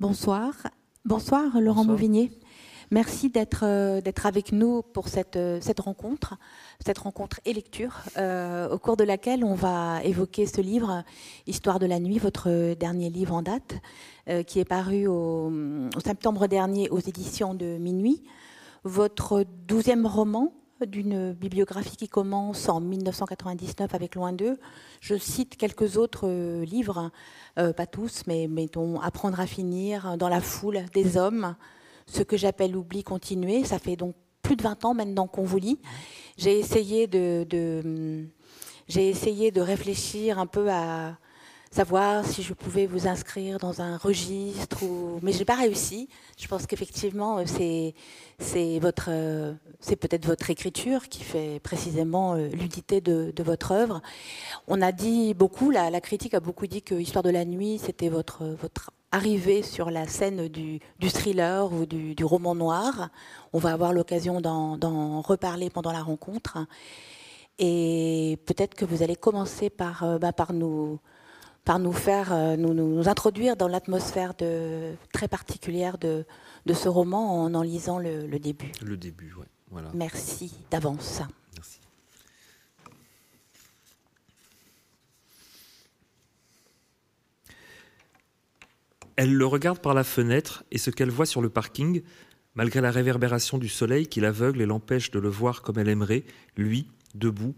Bonsoir. Bonsoir, Laurent Mauvigné. Merci d'être euh, d'être avec nous pour cette, euh, cette rencontre, cette rencontre et lecture, euh, au cours de laquelle on va évoquer ce livre, Histoire de la nuit, votre dernier livre en date, qui est paru au, au, septembre dernier aux éditions de Minuit. Votre douzième roman, d'une bibliographie qui commence en 1999 avec Loin d'eux. Je cite quelques autres livres, pas tous, mais mettons Apprendre à finir, Dans la foule des hommes, ce que j'appelle l'oubli continué. Ça fait donc plus de 20 ans maintenant qu'on vous lit. J'ai essayé de, j'ai essayé de réfléchir un peu à savoir si je pouvais vous inscrire dans un registre, mais je n'ai pas réussi. Je pense qu'effectivement, c'est, c'est, votre, c'est peut-être votre écriture qui fait précisément euh, l'unité de, votre œuvre. On a dit beaucoup, la, critique a beaucoup dit que Histoire de la nuit, c'était votre, votre arriver sur la scène du, thriller ou du, roman noir. On va avoir l'occasion d'en reparler pendant la rencontre. Et peut-être que vous allez commencer par, euh, bah, par, nous, par nous faire, euh, nous, nous, introduire dans l'atmosphère très particulière de, de, ce roman en en lisant le, le début. Le début, oui. Voilà. Merci d'avance. Elle le regarde par la fenêtre et ce qu'elle voit sur le parking, malgré la réverbération du soleil qui l'aveugle et l'empêche de le voir comme elle aimerait, lui, debout,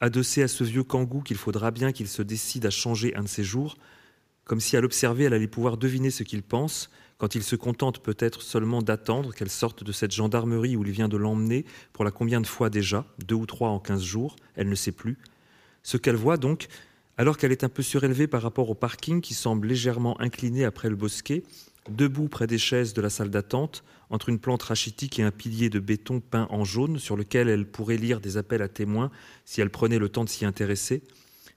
adossé à ce vieux kangou qu'il faudra bien qu'il se décide à changer un de ses jours, comme si à l'observer elle allait pouvoir deviner ce qu'il pense, quand il se contente peut-être seulement d'attendre qu'elle sorte de cette gendarmerie où il vient de l'emmener, pour la combien de fois déjà, deux ou trois en quinze jours, elle ne sait plus. Ce qu'elle voit donc, alors qu'elle est un peu surélevée par rapport au parking qui semble légèrement incliné après le bosquet, debout près des chaises de la salle d'attente, entre une plante rachitique et un pilier de béton peint en jaune sur lequel elle pourrait lire des appels à témoins si elle prenait le temps de s'y intéresser,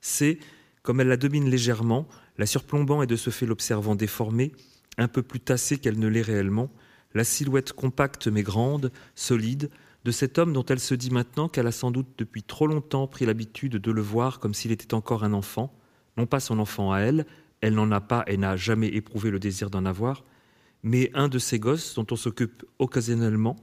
c'est, comme elle la domine légèrement, la surplombant et de ce fait l'observant déformée, un peu plus tassée qu'elle ne l'est réellement, la silhouette compacte mais grande, solide, de cet homme dont elle se dit maintenant qu'elle a sans doute depuis trop longtemps pris l'habitude de le voir comme s'il était encore un enfant, non pas son enfant à elle, elle n'en a pas et n'a jamais éprouvé le désir d'en avoir, mais un de ses gosses dont on s'occupe occasionnellement,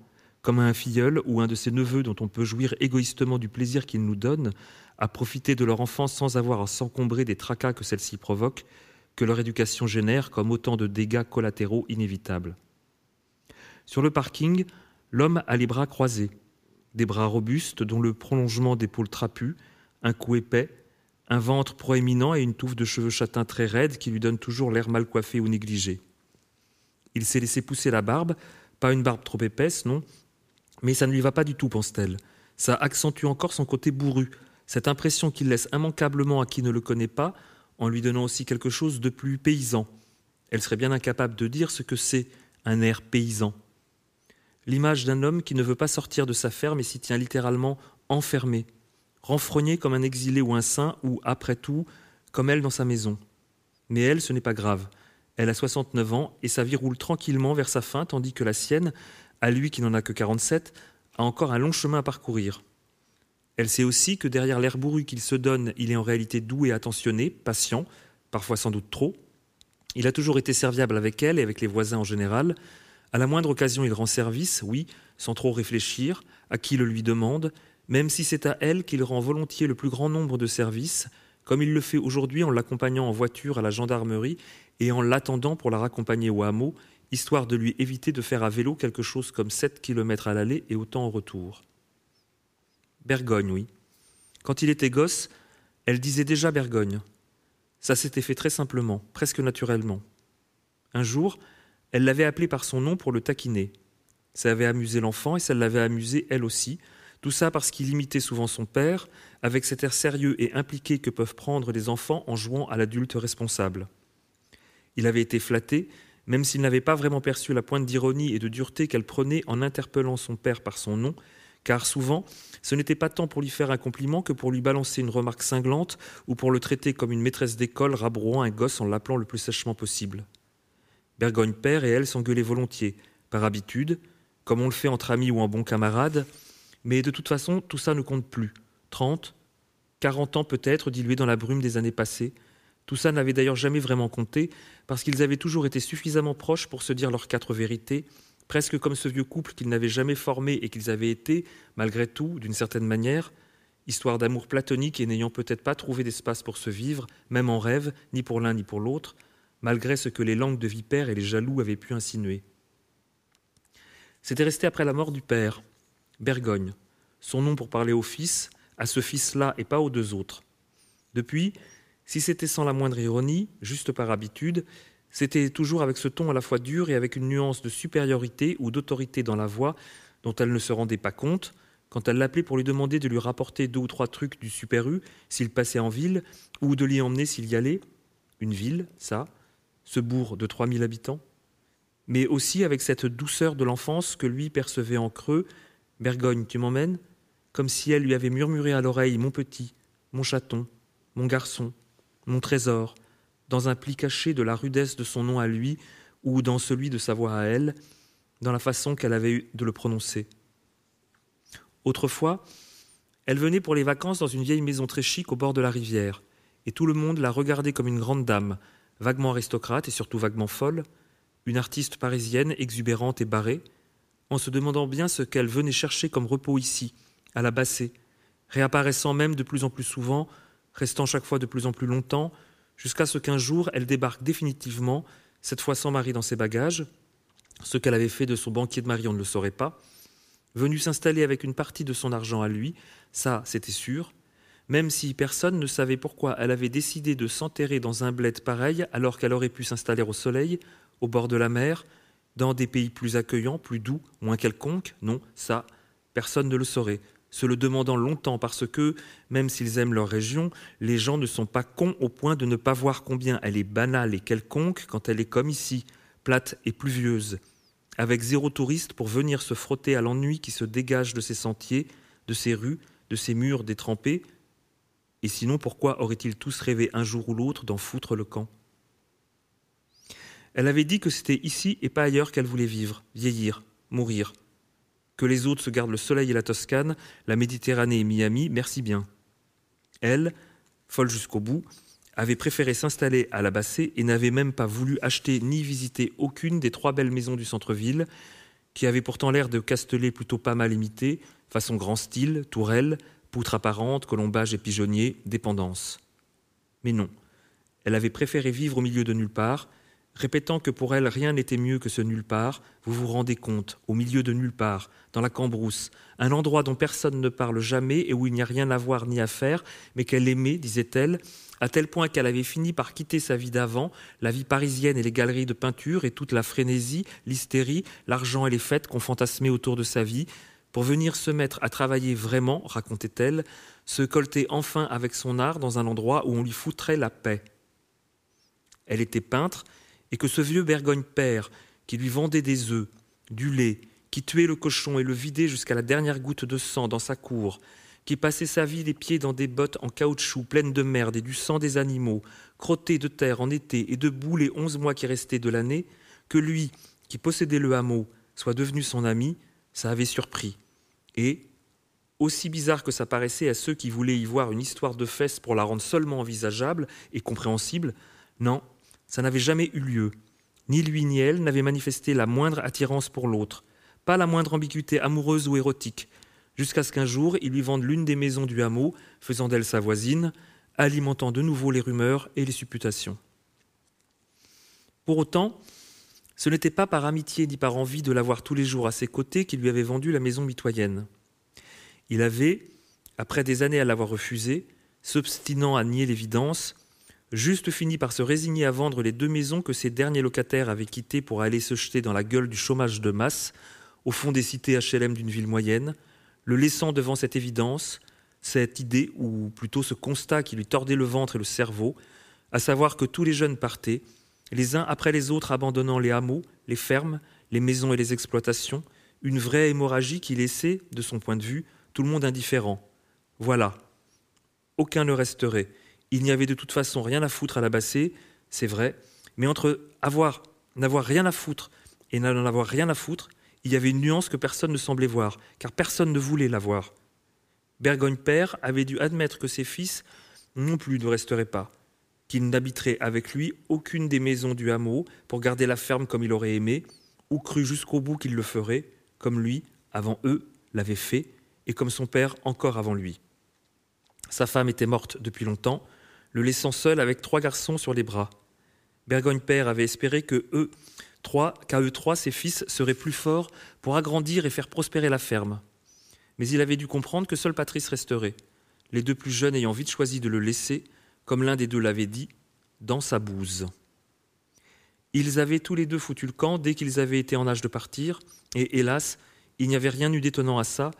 comme un filleul ou un de ses neveux dont on peut jouir égoïstement du plaisir qu'il nous donne, à profiter de leur enfance sans avoir à s'encombrer des tracas que celle-ci provoque, que leur éducation génère comme autant de dégâts collatéraux inévitables. Sur le parking, L'homme a les bras croisés, des bras robustes dont le prolongement d'épaules trapues, un cou épais, un ventre proéminent et une touffe de cheveux châtains très raides qui lui donnent toujours l'air mal coiffé ou négligé. Il s'est laissé pousser la barbe, pas une barbe trop épaisse, non, mais ça ne lui va pas du tout, pense-t-elle. Ça accentue encore son côté bourru, cette impression qu'il laisse immanquablement à qui ne le connaît pas, en lui donnant aussi quelque chose de plus paysan. Elle serait bien incapable de dire ce que c'est un air paysan l'image d'un homme qui ne veut pas sortir de sa ferme et s'y tient littéralement enfermé, renfrogné comme un exilé ou un saint, ou, après tout, comme elle dans sa maison. Mais elle, ce n'est pas grave. Elle a 69 ans et sa vie roule tranquillement vers sa fin, tandis que la sienne, à lui qui n'en a que 47, a encore un long chemin à parcourir. Elle sait aussi que derrière l'air bourru qu'il se donne, il est en réalité doux et attentionné, patient, parfois sans doute trop. Il a toujours été serviable avec elle et avec les voisins en général, à la moindre occasion, il rend service, oui, sans trop réfléchir, à qui le lui demande, même si c'est à elle qu'il rend volontiers le plus grand nombre de services, comme il le fait aujourd'hui en l'accompagnant en voiture à la gendarmerie et en l'attendant pour la raccompagner au hameau, histoire de lui éviter de faire à vélo quelque chose comme 7 kilomètres à l'aller et autant au retour. Bergogne, oui. Quand il était gosse, elle disait déjà Bergogne. Ça s'était fait très simplement, presque naturellement. Un jour, elle l'avait appelé par son nom pour le taquiner. Ça avait amusé l'enfant et ça l'avait amusé elle aussi, tout ça parce qu'il imitait souvent son père, avec cet air sérieux et impliqué que peuvent prendre les enfants en jouant à l'adulte responsable. Il avait été flatté, même s'il n'avait pas vraiment perçu la pointe d'ironie et de dureté qu'elle prenait en interpellant son père par son nom, car souvent, ce n'était pas tant pour lui faire un compliment que pour lui balancer une remarque cinglante ou pour le traiter comme une maîtresse d'école rabrouant un gosse en l'appelant le plus sèchement possible. Bergogne père et elle s'engueulaient volontiers, par habitude, comme on le fait entre amis ou en bons camarades, mais de toute façon, tout ça ne compte plus. Trente, quarante ans peut-être dilués dans la brume des années passées, Tout ça n'avait d'ailleurs jamais vraiment compté, parce qu'ils avaient toujours été suffisamment proches pour se dire leurs quatre vérités, presque comme ce vieux couple qu'ils n'avaient jamais formé et qu'ils avaient été, malgré tout, d'une certaine manière, histoire d'amour platonique et n'ayant peut-être pas trouvé d'espace pour se vivre, même en rêve, ni pour l'un ni pour l'autre, malgré ce que les langues de vipère et les jaloux avaient pu insinuer. C'était resté après la mort du père, Bergogne, son nom pour parler au fils, à ce fils-là et pas aux deux autres. Depuis, si c'était sans la moindre ironie, juste par habitude, c'était toujours avec ce ton à la fois dur et avec une nuance de supériorité ou d'autorité dans la voix dont elle ne se rendait pas compte, quand elle l'appelait pour lui demander de lui rapporter deux ou trois trucs du Super U s'il passait en ville, ou de l'y emmener s'il y allait. Une ville, ça, ce bourg de 3000 habitants. Mais aussi avec cette douceur de l'enfance que lui percevait en creux. Bergogne, tu m'emmènes? Comme si elle lui avait murmuré à l'oreille Mon petit, mon chaton, mon garçon, mon trésor, dans un pli caché de la rudesse de son nom à lui, ou dans celui de sa voix à elle, dans la façon qu'elle avait eue de le prononcer. Autrefois, elle venait pour les vacances dans une vieille maison très chic au bord de la rivière, et tout le monde la regardait comme une grande dame, vaguement aristocrate et surtout vaguement folle, une artiste parisienne exubérante et barrée, en se demandant bien ce qu'elle venait chercher comme repos ici, à la Bassée, réapparaissant même de plus en plus souvent, restant chaque fois de plus en plus longtemps, jusqu'à ce qu'un jour elle débarque définitivement, cette fois sans mari dans ses bagages, ce qu'elle avait fait de son banquier de mari on ne le saurait pas, venu s'installer avec une partie de son argent à lui, ça c'était sûr, même si personne ne savait pourquoi elle avait décidé de s'enterrer dans un bled pareil alors qu'elle aurait pu s'installer au soleil, au bord de la mer, dans des pays plus accueillants, plus doux, moins quelconques, non, ça, personne ne le saurait, se le demandant longtemps parce que, même s'ils aiment leur région, les gens ne sont pas cons au point de ne pas voir combien elle est banale et quelconque quand elle est comme ici, plate et pluvieuse, avec zéro touriste pour venir se frotter à l'ennui qui se dégage de ses sentiers, de ses rues, de ses murs détrempés. Et sinon, pourquoi auraient-ils tous rêvé un jour ou l'autre d'en foutre le camp? Elle avait dit que c'était ici et pas ailleurs qu'elle voulait vivre, vieillir, mourir. Que les autres se gardent le soleil et la Toscane, la Méditerranée et Miami, merci bien. Elle, folle jusqu'au bout, avait préféré s'installer à la Bassée et n'avait même pas voulu acheter ni visiter aucune des trois belles maisons du centre-ville, qui avaient pourtant l'air de castelets plutôt pas mal imités, façon grand style, tourelles, poutres apparentes, colombages et pigeonniers, dépendance. Mais non, elle avait préféré vivre au milieu de nulle part, répétant que pour elle rien n'était mieux que ce nulle part, vous vous rendez compte, au milieu de nulle part, dans la cambrousse, un endroit dont personne ne parle jamais et où il n'y a rien à voir ni à faire, mais qu'elle aimait, disait-elle, à tel point qu'elle avait fini par quitter sa vie d'avant, la vie parisienne et les galeries de peinture et toute la frénésie, l'hystérie, l'argent et les fêtes qu'on fantasmait autour de sa vie, pour venir se mettre à travailler vraiment, racontait-elle, se colter enfin avec son art dans un endroit où on lui foutrait la paix. Elle était peintre, et que ce vieux Bergogne père, qui lui vendait des œufs, du lait, qui tuait le cochon et le vidait jusqu'à la dernière goutte de sang dans sa cour, qui passait sa vie les pieds dans des bottes en caoutchouc pleines de merde et du sang des animaux, crotté de terre en été et de boue les onze mois qui restaient de l'année, que lui, qui possédait le hameau, soit devenu son ami, ça avait surpris. Et, aussi bizarre que ça paraissait à ceux qui voulaient y voir une histoire de fesses pour la rendre seulement envisageable et compréhensible, non, ça n'avait jamais eu lieu. Ni lui ni elle n'avaient manifesté la moindre attirance pour l'autre, pas la moindre ambiguïté amoureuse ou érotique, jusqu'à ce qu'un jour il lui vende l'une des maisons du hameau, faisant d'elle sa voisine, alimentant de nouveau les rumeurs et les supputations. Pour autant, ce n'était pas par amitié ni par envie de l'avoir tous les jours à ses côtés qu'il lui avait vendu la maison mitoyenne. Il avait, après des années à l'avoir refusée, s'obstinant à nier l'évidence, juste fini par se résigner à vendre les deux maisons que ses derniers locataires avaient quittées pour aller se jeter dans la gueule du chômage de masse, au fond des cités HLM d'une ville moyenne, le laissant devant cette évidence, cette idée, ou plutôt ce constat qui lui tordait le ventre et le cerveau, à savoir que tous les jeunes partaient, les uns après les autres abandonnant les hameaux, les fermes, les maisons et les exploitations, une vraie hémorragie qui laissait, de son point de vue, tout le monde indifférent. Voilà. Aucun ne resterait. Il n'y avait de toute façon rien à foutre à la bassée, c'est vrai, mais entre avoir, n'avoir rien à foutre et n'en avoir rien à foutre, il y avait une nuance que personne ne semblait voir, car personne ne voulait la voir. Bergogne père avait dû admettre que ses fils non plus ne resteraient pas. qu'il n'habiterait avec lui aucune des maisons du hameau pour garder la ferme comme il aurait aimé, ou cru jusqu'au bout qu'il le ferait, comme lui, avant eux, l'avait fait, et comme son père encore avant lui. Sa femme était morte depuis longtemps, le laissant seul avec trois garçons sur les bras. Bergogne père avait espéré que eux trois, qu'à eux trois, ses fils seraient plus forts pour agrandir et faire prospérer la ferme. Mais il avait dû comprendre que seul Patrice resterait, les deux plus jeunes ayant vite choisi de le laisser, comme l'un des deux l'avait dit, dans sa bouse. Ils avaient tous les deux foutu le camp dès qu'ils avaient été en âge de partir, et hélas, il n'y avait rien eu d'étonnant à ça.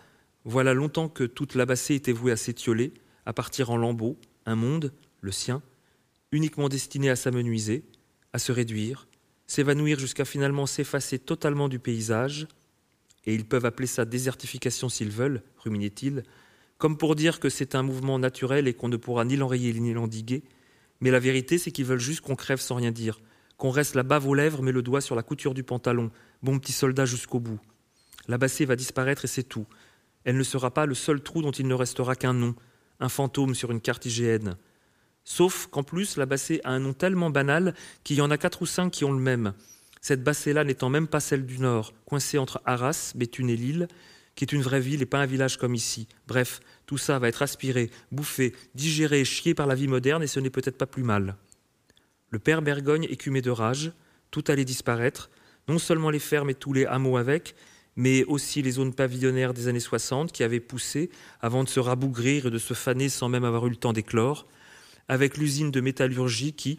Voilà longtemps que toute l'abassée était vouée à s'étioler, à partir en lambeaux, un monde, le sien, uniquement destiné à s'amenuiser, à se réduire, s'évanouir jusqu'à finalement s'effacer totalement du paysage, et ils peuvent appeler ça désertification s'ils veulent, ruminait-il, comme pour dire que c'est un mouvement naturel et qu'on ne pourra ni l'enrayer ni l'endiguer, mais la vérité c'est qu'ils veulent juste qu'on crève sans rien dire, qu'on reste la bave aux lèvres mais le doigt sur la couture du pantalon, bon petit soldat jusqu'au bout. La bassée va disparaître et c'est tout. Elle ne sera pas le seul trou dont il ne restera qu'un nom, un fantôme sur une carte IGN. Sauf qu'en plus, la bassée a un nom tellement banal qu'il y en a quatre ou cinq qui ont le même. Cette bassée-là n'étant même pas celle du Nord, coincée entre Arras, Béthune et Lille, qui est une vraie ville et pas un village comme ici. Bref, tout ça va être aspiré, bouffé, digéré, chié par la vie moderne et ce n'est peut-être pas plus mal. Le père Bergogne écumait de rage, tout allait disparaître, non seulement les fermes et tous les hameaux avec, mais aussi les zones pavillonnaires des années 60 qui avaient poussé avant de se rabougrir et de se faner sans même avoir eu le temps d'éclore, avec l'usine de métallurgie qui,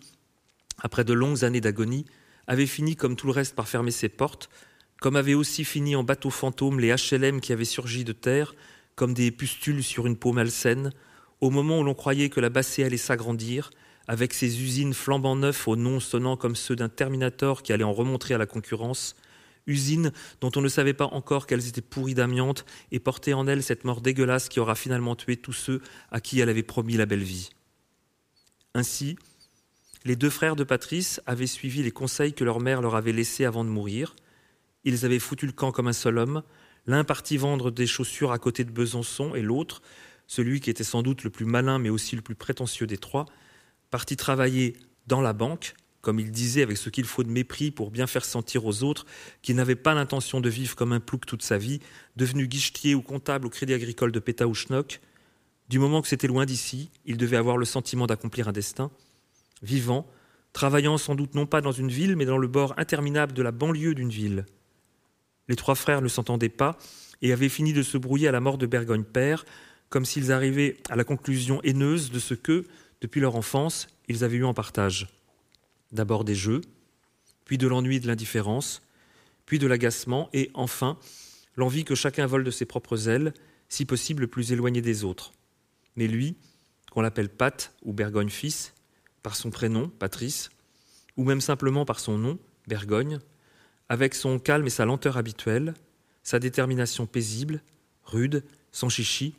après de longues années d'agonie, avait fini comme tout le reste par fermer ses portes, comme avaient aussi fini en bateau fantôme les HLM qui avaient surgi de terre, comme des pustules sur une peau malsaine, au moment où l'on croyait que la bassée allait s'agrandir, avec ses usines flambant neufs aux noms sonnant comme ceux d'un Terminator qui allait en remontrer à la concurrence, usines dont on ne savait pas encore qu'elles étaient pourries d'amiante et portaient en elles cette mort dégueulasse qui aura finalement tué tous ceux à qui elle avait promis la belle vie. Ainsi, les deux frères de Patrice avaient suivi les conseils que leur mère leur avait laissés avant de mourir. Ils avaient foutu le camp comme un seul homme, l'un parti vendre des chaussures à côté de Besançon et l'autre, celui qui était sans doute le plus malin mais aussi le plus prétentieux des trois, parti travailler dans la banque, comme il disait avec ce qu'il faut de mépris pour bien faire sentir aux autres qu'il n'avait pas l'intention de vivre comme un plouc toute sa vie, devenu guichetier ou comptable au Crédit Agricole de Pétaouchnok, du moment que c'était loin d'ici, il devait avoir le sentiment d'accomplir un destin. Vivant, travaillant sans doute non pas dans une ville, mais dans le bord interminable de la banlieue d'une ville. Les trois frères ne s'entendaient pas et avaient fini de se brouiller à la mort de Bergogne père, comme s'ils arrivaient à la conclusion haineuse de ce que, depuis leur enfance, ils avaient eu en partage. D'abord des jeux, puis de l'ennui de l'indifférence, puis de l'agacement, et enfin l'envie que chacun vole de ses propres ailes, si possible plus éloigné des autres. Mais lui, qu'on l'appelle Pat ou Bergogne fils, par son prénom, Patrice, ou même simplement par son nom, Bergogne, avec son calme et sa lenteur habituelle, sa détermination paisible, rude, sans chichi,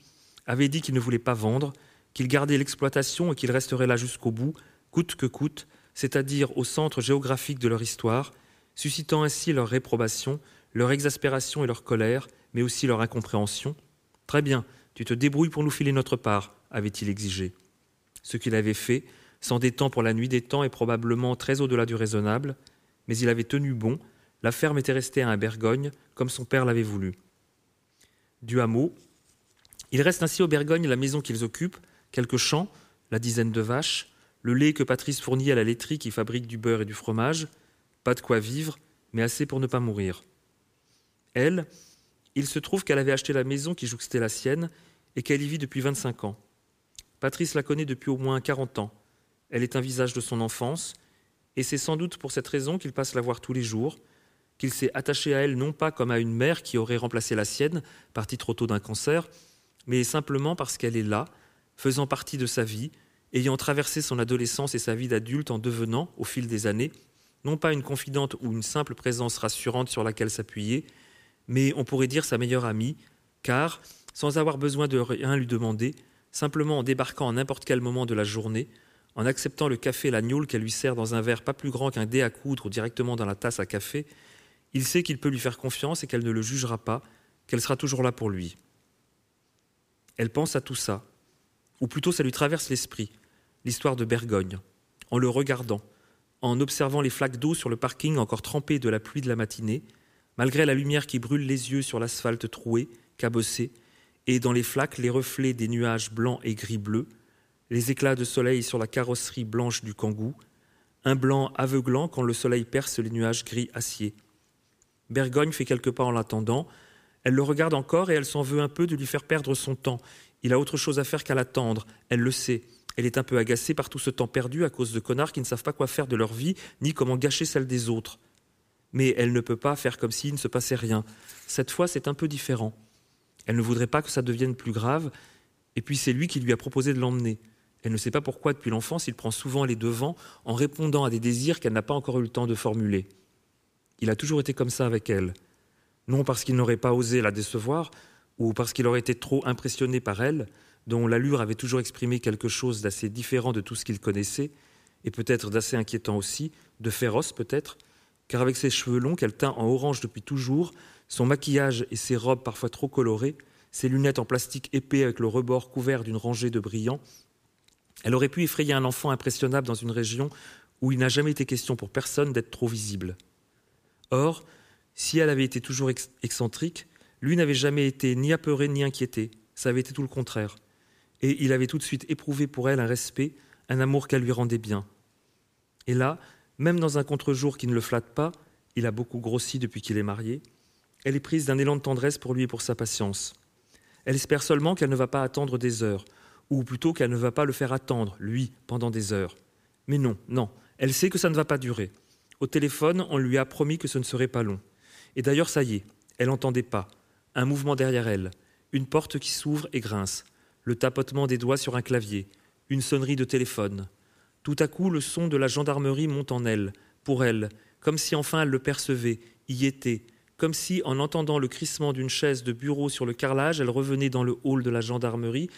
avait dit qu'il ne voulait pas vendre, qu'il gardait l'exploitation et qu'il resterait là jusqu'au bout, coûte que coûte, c'est-à-dire au centre géographique de leur histoire, suscitant ainsi leur réprobation, leur exaspération et leur colère, mais aussi leur incompréhension. Très bien, tu te débrouilles pour nous filer notre part, avait-il exigé. Ce qu'il avait fait, s'endettant pour la nuit des temps et probablement très au-delà du raisonnable, mais il avait tenu bon, la ferme était restée à un Bergogne, comme son père l'avait voulu. Du hameau, il reste ainsi au Bergogne la maison qu'ils occupent, quelques champs, la dizaine de vaches, le lait que Patrice fournit à la laiterie qui fabrique du beurre et du fromage, pas de quoi vivre, mais assez pour ne pas mourir. Elle, il se trouve qu'elle avait acheté la maison qui jouxtait la sienne et qu'elle y vit depuis 25 ans. Patrice la connaît depuis au moins 40 ans. Elle est un visage de son enfance, et c'est sans doute pour cette raison qu'il passe la voir tous les jours, qu'il s'est attaché à elle non pas comme à une mère qui aurait remplacé la sienne, partie trop tôt d'un cancer, mais simplement parce qu'elle est là, faisant partie de sa vie, ayant traversé son adolescence et sa vie d'adulte en devenant, au fil des années, non pas une confidente ou une simple présence rassurante sur laquelle s'appuyer, mais on pourrait dire sa meilleure amie, car, sans avoir besoin de rien lui demander, simplement en débarquant à n'importe quel moment de la journée, en acceptant le café l'agneau qu'elle lui sert dans un verre pas plus grand qu'un dé à coudre ou directement dans la tasse à café, il sait qu'il peut lui faire confiance et qu'elle ne le jugera pas, qu'elle sera toujours là pour lui. Elle pense à tout ça, ou plutôt ça lui traverse l'esprit, l'histoire de Bergogne. en le regardant, en observant les flaques d'eau sur le parking encore trempées de la pluie de la matinée, malgré la lumière qui brûle les yeux sur l'asphalte troué, cabossé, et dans les flaques les reflets des nuages blancs et gris-bleus, les éclats de soleil sur la carrosserie blanche du Kangoo, un blanc aveuglant quand le soleil perce les nuages gris acier. Bergogne fait quelques pas en l'attendant. Elle le regarde encore et elle s'en veut un peu de lui faire perdre son temps. Il a autre chose à faire qu'à l'attendre. Elle le sait. Elle est un peu agacée par tout ce temps perdu à cause de connards qui ne savent pas quoi faire de leur vie, ni comment gâcher celle des autres. Mais elle ne peut pas faire comme s'il ne se passait rien. Cette fois, c'est un peu différent. Elle ne voudrait pas que ça devienne plus grave, et puis c'est lui qui lui a proposé de l'emmener. Elle ne sait pas pourquoi, depuis l'enfance, il prend souvent les devants en répondant à des désirs qu'elle n'a pas encore eu le temps de formuler. Il a toujours été comme ça avec elle. Non parce qu'il n'aurait pas osé la décevoir, ou parce qu'il aurait été trop impressionné par elle, dont l'allure avait toujours exprimé quelque chose d'assez différent de tout ce qu'il connaissait, et peut-être d'assez inquiétant aussi, de féroce peut-être, car avec ses cheveux longs qu'elle teint en orange depuis toujours, son maquillage et ses robes parfois trop colorées, ses lunettes en plastique épais avec le rebord couvert d'une rangée de brillants, elle aurait pu effrayer un enfant impressionnable dans une région où il n'a jamais été question pour personne d'être trop visible. Or, si elle avait été toujours excentrique, lui n'avait jamais été ni apeuré ni inquiété, ça avait été tout le contraire. Et il avait tout de suite éprouvé pour elle un respect, un amour qu'elle lui rendait bien. Et là, même dans un contre-jour qui ne le flatte pas, il a beaucoup grossi depuis qu'il est marié, elle est prise d'un élan de tendresse pour lui et pour sa patience. Elle espère seulement qu'elle ne va pas attendre des heures, ou plutôt qu'elle ne va pas le faire attendre, lui, pendant des heures. Mais non, non, elle sait que ça ne va pas durer. Au téléphone, on lui a promis que ce ne serait pas long. Et d'ailleurs, ça y est, elle n'entendait pas. Un mouvement derrière elle, une porte qui s'ouvre et grince, le tapotement des doigts sur un clavier, une sonnerie de téléphone. Tout à coup, le son de la gendarmerie monte en elle, pour elle, comme si enfin elle le percevait, y était, comme si, en entendant le crissement d'une chaise de bureau sur le carrelage, elle revenait dans le hall de la gendarmerie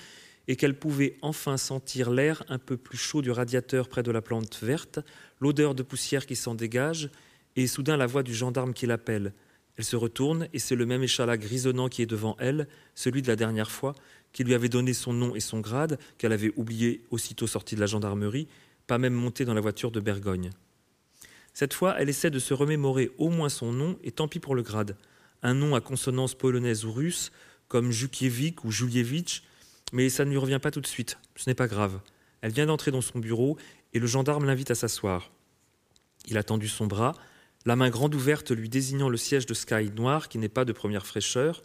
et qu'elle pouvait enfin sentir l'air un peu plus chaud du radiateur près de la plante verte, l'odeur de poussière qui s'en dégage, et soudain la voix du gendarme qui l'appelle. Elle se retourne et c'est le même échalas grisonnant qui est devant elle, celui de la dernière fois, qui lui avait donné son nom et son grade, qu'elle avait oublié aussitôt sortie de la gendarmerie, pas même montée dans la voiture de Bergogne. Cette fois, elle essaie de se remémorer au moins son nom, et tant pis pour le grade. Un nom à consonance polonaise ou russe, comme Jukiewicz ou Julievich, mais ça ne lui revient pas tout de suite. Ce n'est pas grave. Elle vient d'entrer dans son bureau et le gendarme l'invite à s'asseoir. Il a tendu son bras, la main grande ouverte lui désignant le siège de Sky noir qui n'est pas de première fraîcheur.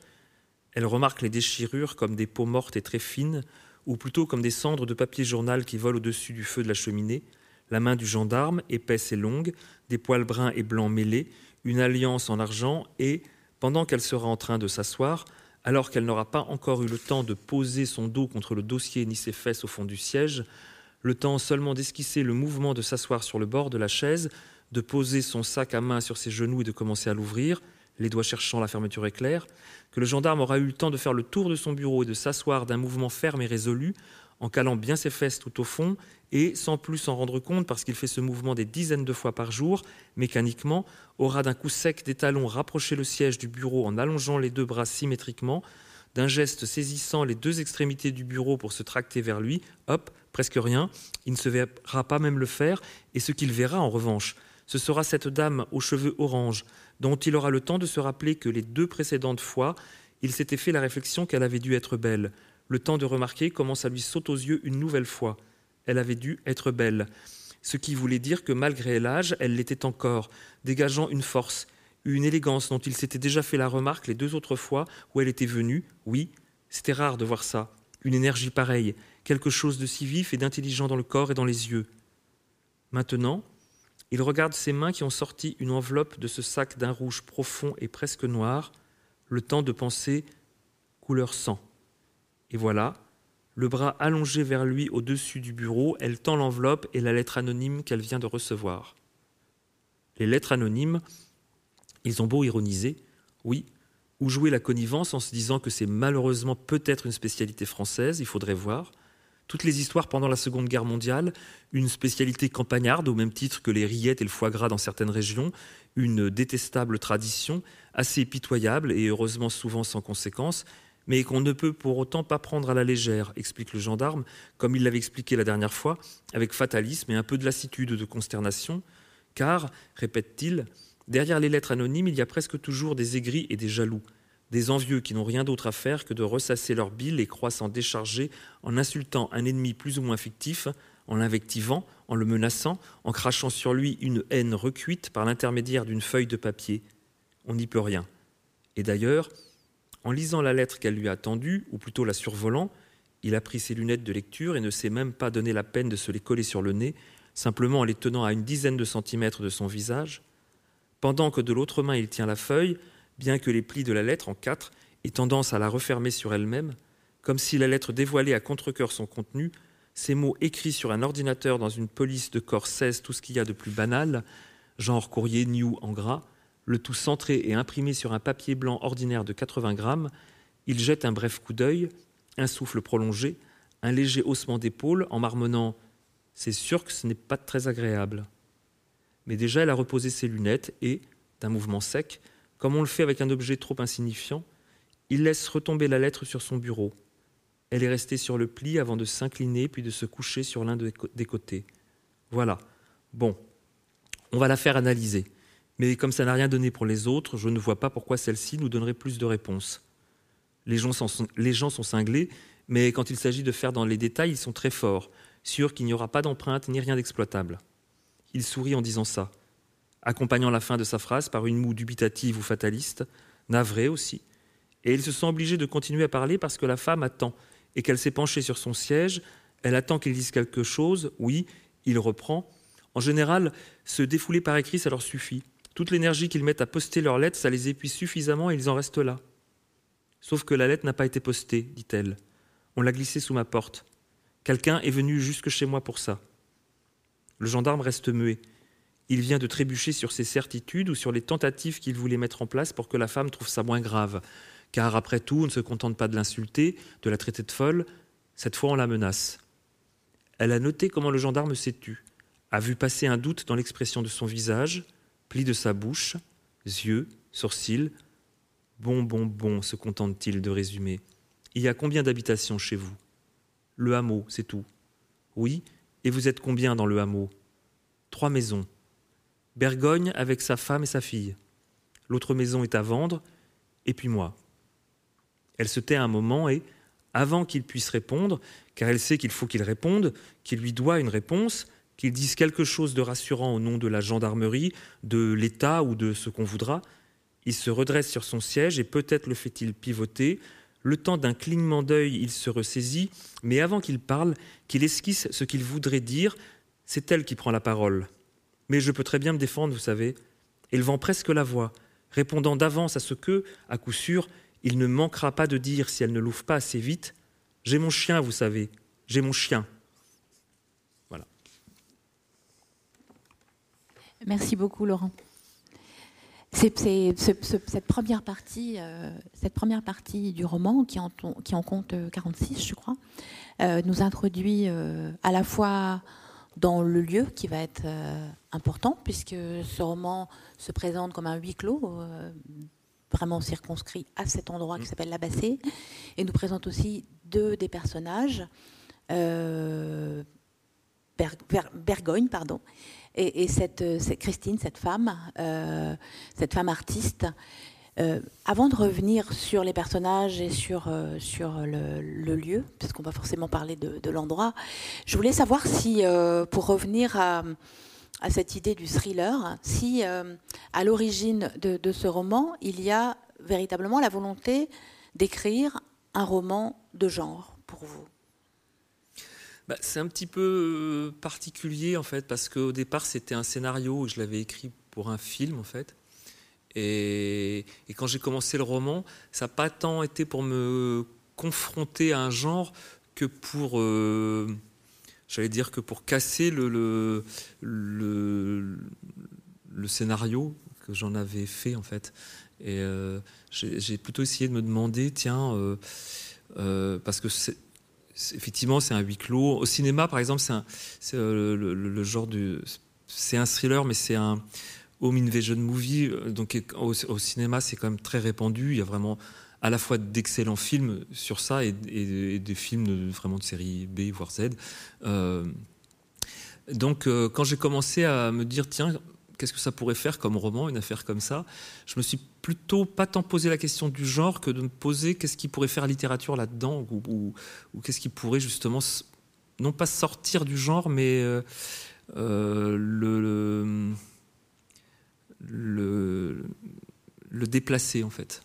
Elle remarque les déchirures comme des peaux mortes et très fines, ou plutôt comme des cendres de papier journal qui volent au-dessus du feu de la cheminée, la main du gendarme, épaisse et longue, des poils bruns et blancs mêlés, une alliance en argent, et, pendant qu'elle sera en train de s'asseoir, alors qu'elle n'aura pas encore eu le temps de poser son dos contre le dossier ni ses fesses au fond du siège, le temps seulement d'esquisser le mouvement de s'asseoir sur le bord de la chaise, de poser son sac à main sur ses genoux et de commencer à l'ouvrir, les doigts cherchant la fermeture éclair, que le gendarme aura eu le temps de faire le tour de son bureau et de s'asseoir d'un mouvement ferme et résolu, en calant bien ses fesses tout au fond, et, sans plus s'en rendre compte parce qu'il fait ce mouvement des dizaines de fois par jour, mécaniquement, aura d'un coup sec des talons rapproché le siège du bureau en allongeant les deux bras symétriquement, d'un geste saisissant les deux extrémités du bureau pour se tracter vers lui, hop, presque rien, il ne se verra pas même le faire, et ce qu'il verra en revanche, ce sera cette dame aux cheveux orange, dont il aura le temps de se rappeler que les deux précédentes fois, il s'était fait la réflexion qu'elle avait dû être belle, le temps de remarquer comment ça lui saute aux yeux une nouvelle fois. Elle avait dû être belle, ce qui voulait dire que malgré l'âge, elle l'était encore, dégageant une force, une élégance dont il s'était déjà fait la remarque les deux autres fois où elle était venue. Oui, c'était rare de voir ça, une énergie pareille, quelque chose de si vif et d'intelligent dans le corps et dans les yeux. Maintenant, il regarde ses mains qui ont sorti une enveloppe de ce sac d'un rouge profond et presque noir, le temps de penser couleur sang. Et voilà, le bras allongé vers lui au-dessus du bureau, elle tend l'enveloppe et la lettre anonyme qu'elle vient de recevoir. Les lettres anonymes, ils ont beau ironiser, oui, ou jouer la connivence en se disant que c'est malheureusement peut-être une spécialité française, il faudrait voir. Toutes les histoires pendant la Seconde Guerre mondiale, une spécialité campagnarde au même titre que les rillettes et le foie gras dans certaines régions, une détestable tradition, assez pitoyable et heureusement souvent sans conséquence, mais qu'on ne peut pour autant pas prendre à la légère, explique le gendarme, comme il l'avait expliqué la dernière fois, avec fatalisme et un peu de lassitude de consternation, car, répète-t-il, derrière les lettres anonymes, il y a presque toujours des aigris et des jaloux, des envieux qui n'ont rien d'autre à faire que de ressasser leur bile et croissant déchargés en insultant un ennemi plus ou moins fictif, en l'invectivant, en le menaçant, en crachant sur lui une haine recuite par l'intermédiaire d'une feuille de papier. On n'y peut rien. Et d'ailleurs, en lisant la lettre qu'elle lui a tendue, ou plutôt la survolant, il a pris ses lunettes de lecture et ne s'est même pas donné la peine de se les coller sur le nez, simplement en les tenant à une dizaine de centimètres de son visage, pendant que de l'autre main il tient la feuille, bien que les plis de la lettre en quatre aient tendance à la refermer sur elle-même, comme si la lettre dévoilait à contre-cœur son contenu, ces mots écrits sur un ordinateur dans une police de corps 16, tout ce qu'il y a de plus banal, genre courrier new en gras, le tout centré et imprimé sur un papier blanc ordinaire de 80 grammes, il jette un bref coup d'œil, un souffle prolongé, un léger haussement d'épaule en marmonnant C'est sûr que ce n'est pas très agréable. Mais déjà, elle a reposé ses lunettes et, d'un mouvement sec, comme on le fait avec un objet trop insignifiant, il laisse retomber la lettre sur son bureau. Elle est restée sur le pli avant de s'incliner puis de se coucher sur l'un des côtés. Voilà. Bon, on va la faire analyser. Mais comme ça n'a rien donné pour les autres, je ne vois pas pourquoi celle-ci nous donnerait plus de réponses. Les gens, sont, les gens sont cinglés, mais quand il s'agit de faire dans les détails, ils sont très forts, sûrs qu'il n'y aura pas d'empreinte ni rien d'exploitable. Il sourit en disant ça, accompagnant la fin de sa phrase par une moue dubitative ou fataliste, navrée aussi, et il se sent obligé de continuer à parler parce que la femme attend, et qu'elle s'est penchée sur son siège, elle attend qu'il dise quelque chose, oui, il reprend. En général, se défouler par écrit, ça leur suffit. Toute l'énergie qu'ils mettent à poster leurs lettres, ça les épuise suffisamment et ils en restent là. Sauf que la lettre n'a pas été postée, dit-elle. On l'a glissée sous ma porte. Quelqu'un est venu jusque chez moi pour ça. Le gendarme reste muet. Il vient de trébucher sur ses certitudes ou sur les tentatives qu'il voulait mettre en place pour que la femme trouve ça moins grave. Car après tout, on ne se contente pas de l'insulter, de la traiter de folle, cette fois on la menace. Elle a noté comment le gendarme s'est tu, a vu passer un doute dans l'expression de son visage, pli de sa bouche, yeux, sourcils. Bon, bon, bon, se contente-t-il de résumer. Il y a combien d'habitations chez vous? Le hameau, c'est tout. Oui, et vous êtes combien dans le hameau? Trois maisons. Bergogne avec sa femme et sa fille. L'autre maison est à vendre, et puis moi. Elle se tait un moment et, avant qu'il puisse répondre, car elle sait qu'il faut qu'il réponde, qu'il lui doit une réponse, qu'ils disent quelque chose de rassurant au nom de la gendarmerie, de l'État ou de ce qu'on voudra, il se redresse sur son siège et peut-être le fait-il pivoter. Le temps d'un clignement d'œil, il se ressaisit, mais avant qu'il parle, qu'il esquisse ce qu'il voudrait dire, c'est elle qui prend la parole. Mais je peux très bien me défendre, vous savez. Elle vend presque la voix, répondant d'avance à ce que, à coup sûr, il ne manquera pas de dire si elle ne l'ouvre pas assez vite. J'ai mon chien, vous savez, j'ai mon chien. Merci beaucoup, Laurent. cette, première partie, euh, cette première partie du roman, qui en, qui en compte 46, euh, je crois, euh, nous introduit à la fois dans le lieu qui va être important, puisque ce roman se présente comme un huis clos, vraiment circonscrit à cet endroit qui s'appelle la Bassée, et nous présente aussi deux des personnages, Bergogne, pardon, et, euh, cette, Christine, cette femme, euh, cette femme artiste, euh, avant de revenir sur les personnages et sur, sur le, lieu, puisqu'on va forcément parler de, l'endroit, je voulais savoir si, pour revenir à, cette idée du thriller, si à l'origine de, ce roman, il y a véritablement la volonté d'écrire un roman de genre pour vous? Bah, c'est un petit peu euh, particulier en fait, parce qu'au départ c'était un scénario, je l'avais écrit pour un film en fait. Et, quand j'ai commencé le roman, ça n'a pas tant été pour me confronter à un genre que pour, euh, j'allais dire que pour casser le, le, le, scénario que j'en avais fait en fait. Et euh, j'ai plutôt essayé de me demander, tiens, parce que effectivement, c'est un huis clos. Au cinéma, par exemple, c'est euh, le, genre de. C'est un thriller, mais c'est un home invasion movie. Donc, au, cinéma, c'est quand même très répandu. Il y a vraiment à la fois d'excellents films sur ça et, des films vraiment de série B voire Z. donc quand j'ai commencé à me dire tiens qu'est-ce que ça pourrait faire comme roman, une affaire comme ça Je me suis plutôt pas tant posé la question du genre que de me poser qu'est-ce qui pourrait faire littérature là-dedans ou, qu'est-ce qui pourrait justement non pas sortir du genre, mais euh, euh, le, le, le, déplacer en fait.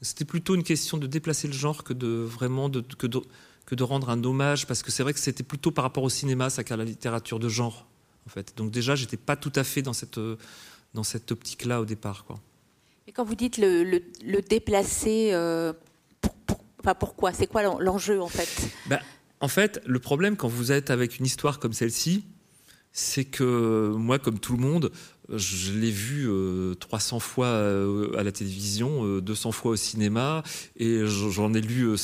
C'était plutôt une question de déplacer le genre que de vraiment de, que de, que de rendre un hommage, parce que c'est vrai que c'était plutôt par rapport au cinéma, ça qu'à la littérature de genre en fait. Donc déjà, j'étais pas tout à fait dans cette, dans cette optique-là au départ. Quoi. Et quand vous dites le, le, déplacer, euh, enfin, pourquoi? C'est quoi l'enjeu en fait? Ben, En fait, le problème quand vous êtes avec une histoire comme celle-ci, c'est que moi, comme tout le monde, je l'ai vu 300 euh, fois euh, à la télévision, 200 fois au cinéma, et j'en ai lu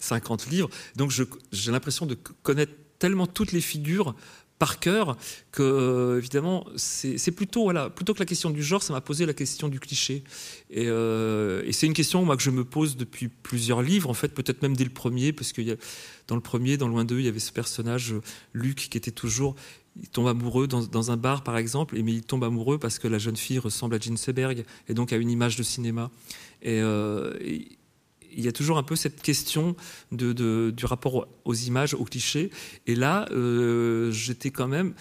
50 livres. Donc j'ai l'impression de connaître tellement toutes les figures par cœur que euh, évidemment c'est plutôt voilà plutôt que la question du genre ça m'a posé la question du cliché et, euh, c'est une question que je me pose depuis plusieurs livres en fait peut-être même dès le premier parce que dans le premier dans loin 2 il y avait ce personnage Luc qui était toujours il tombe amoureux dans, un bar par exemple mais il tombe amoureux parce que la jeune fille ressemble à Jean Seberg et donc à une image de cinéma et, euh, et il y a toujours un peu cette question de, du rapport aux images, aux clichés. Et là, euh, j'étais quand même.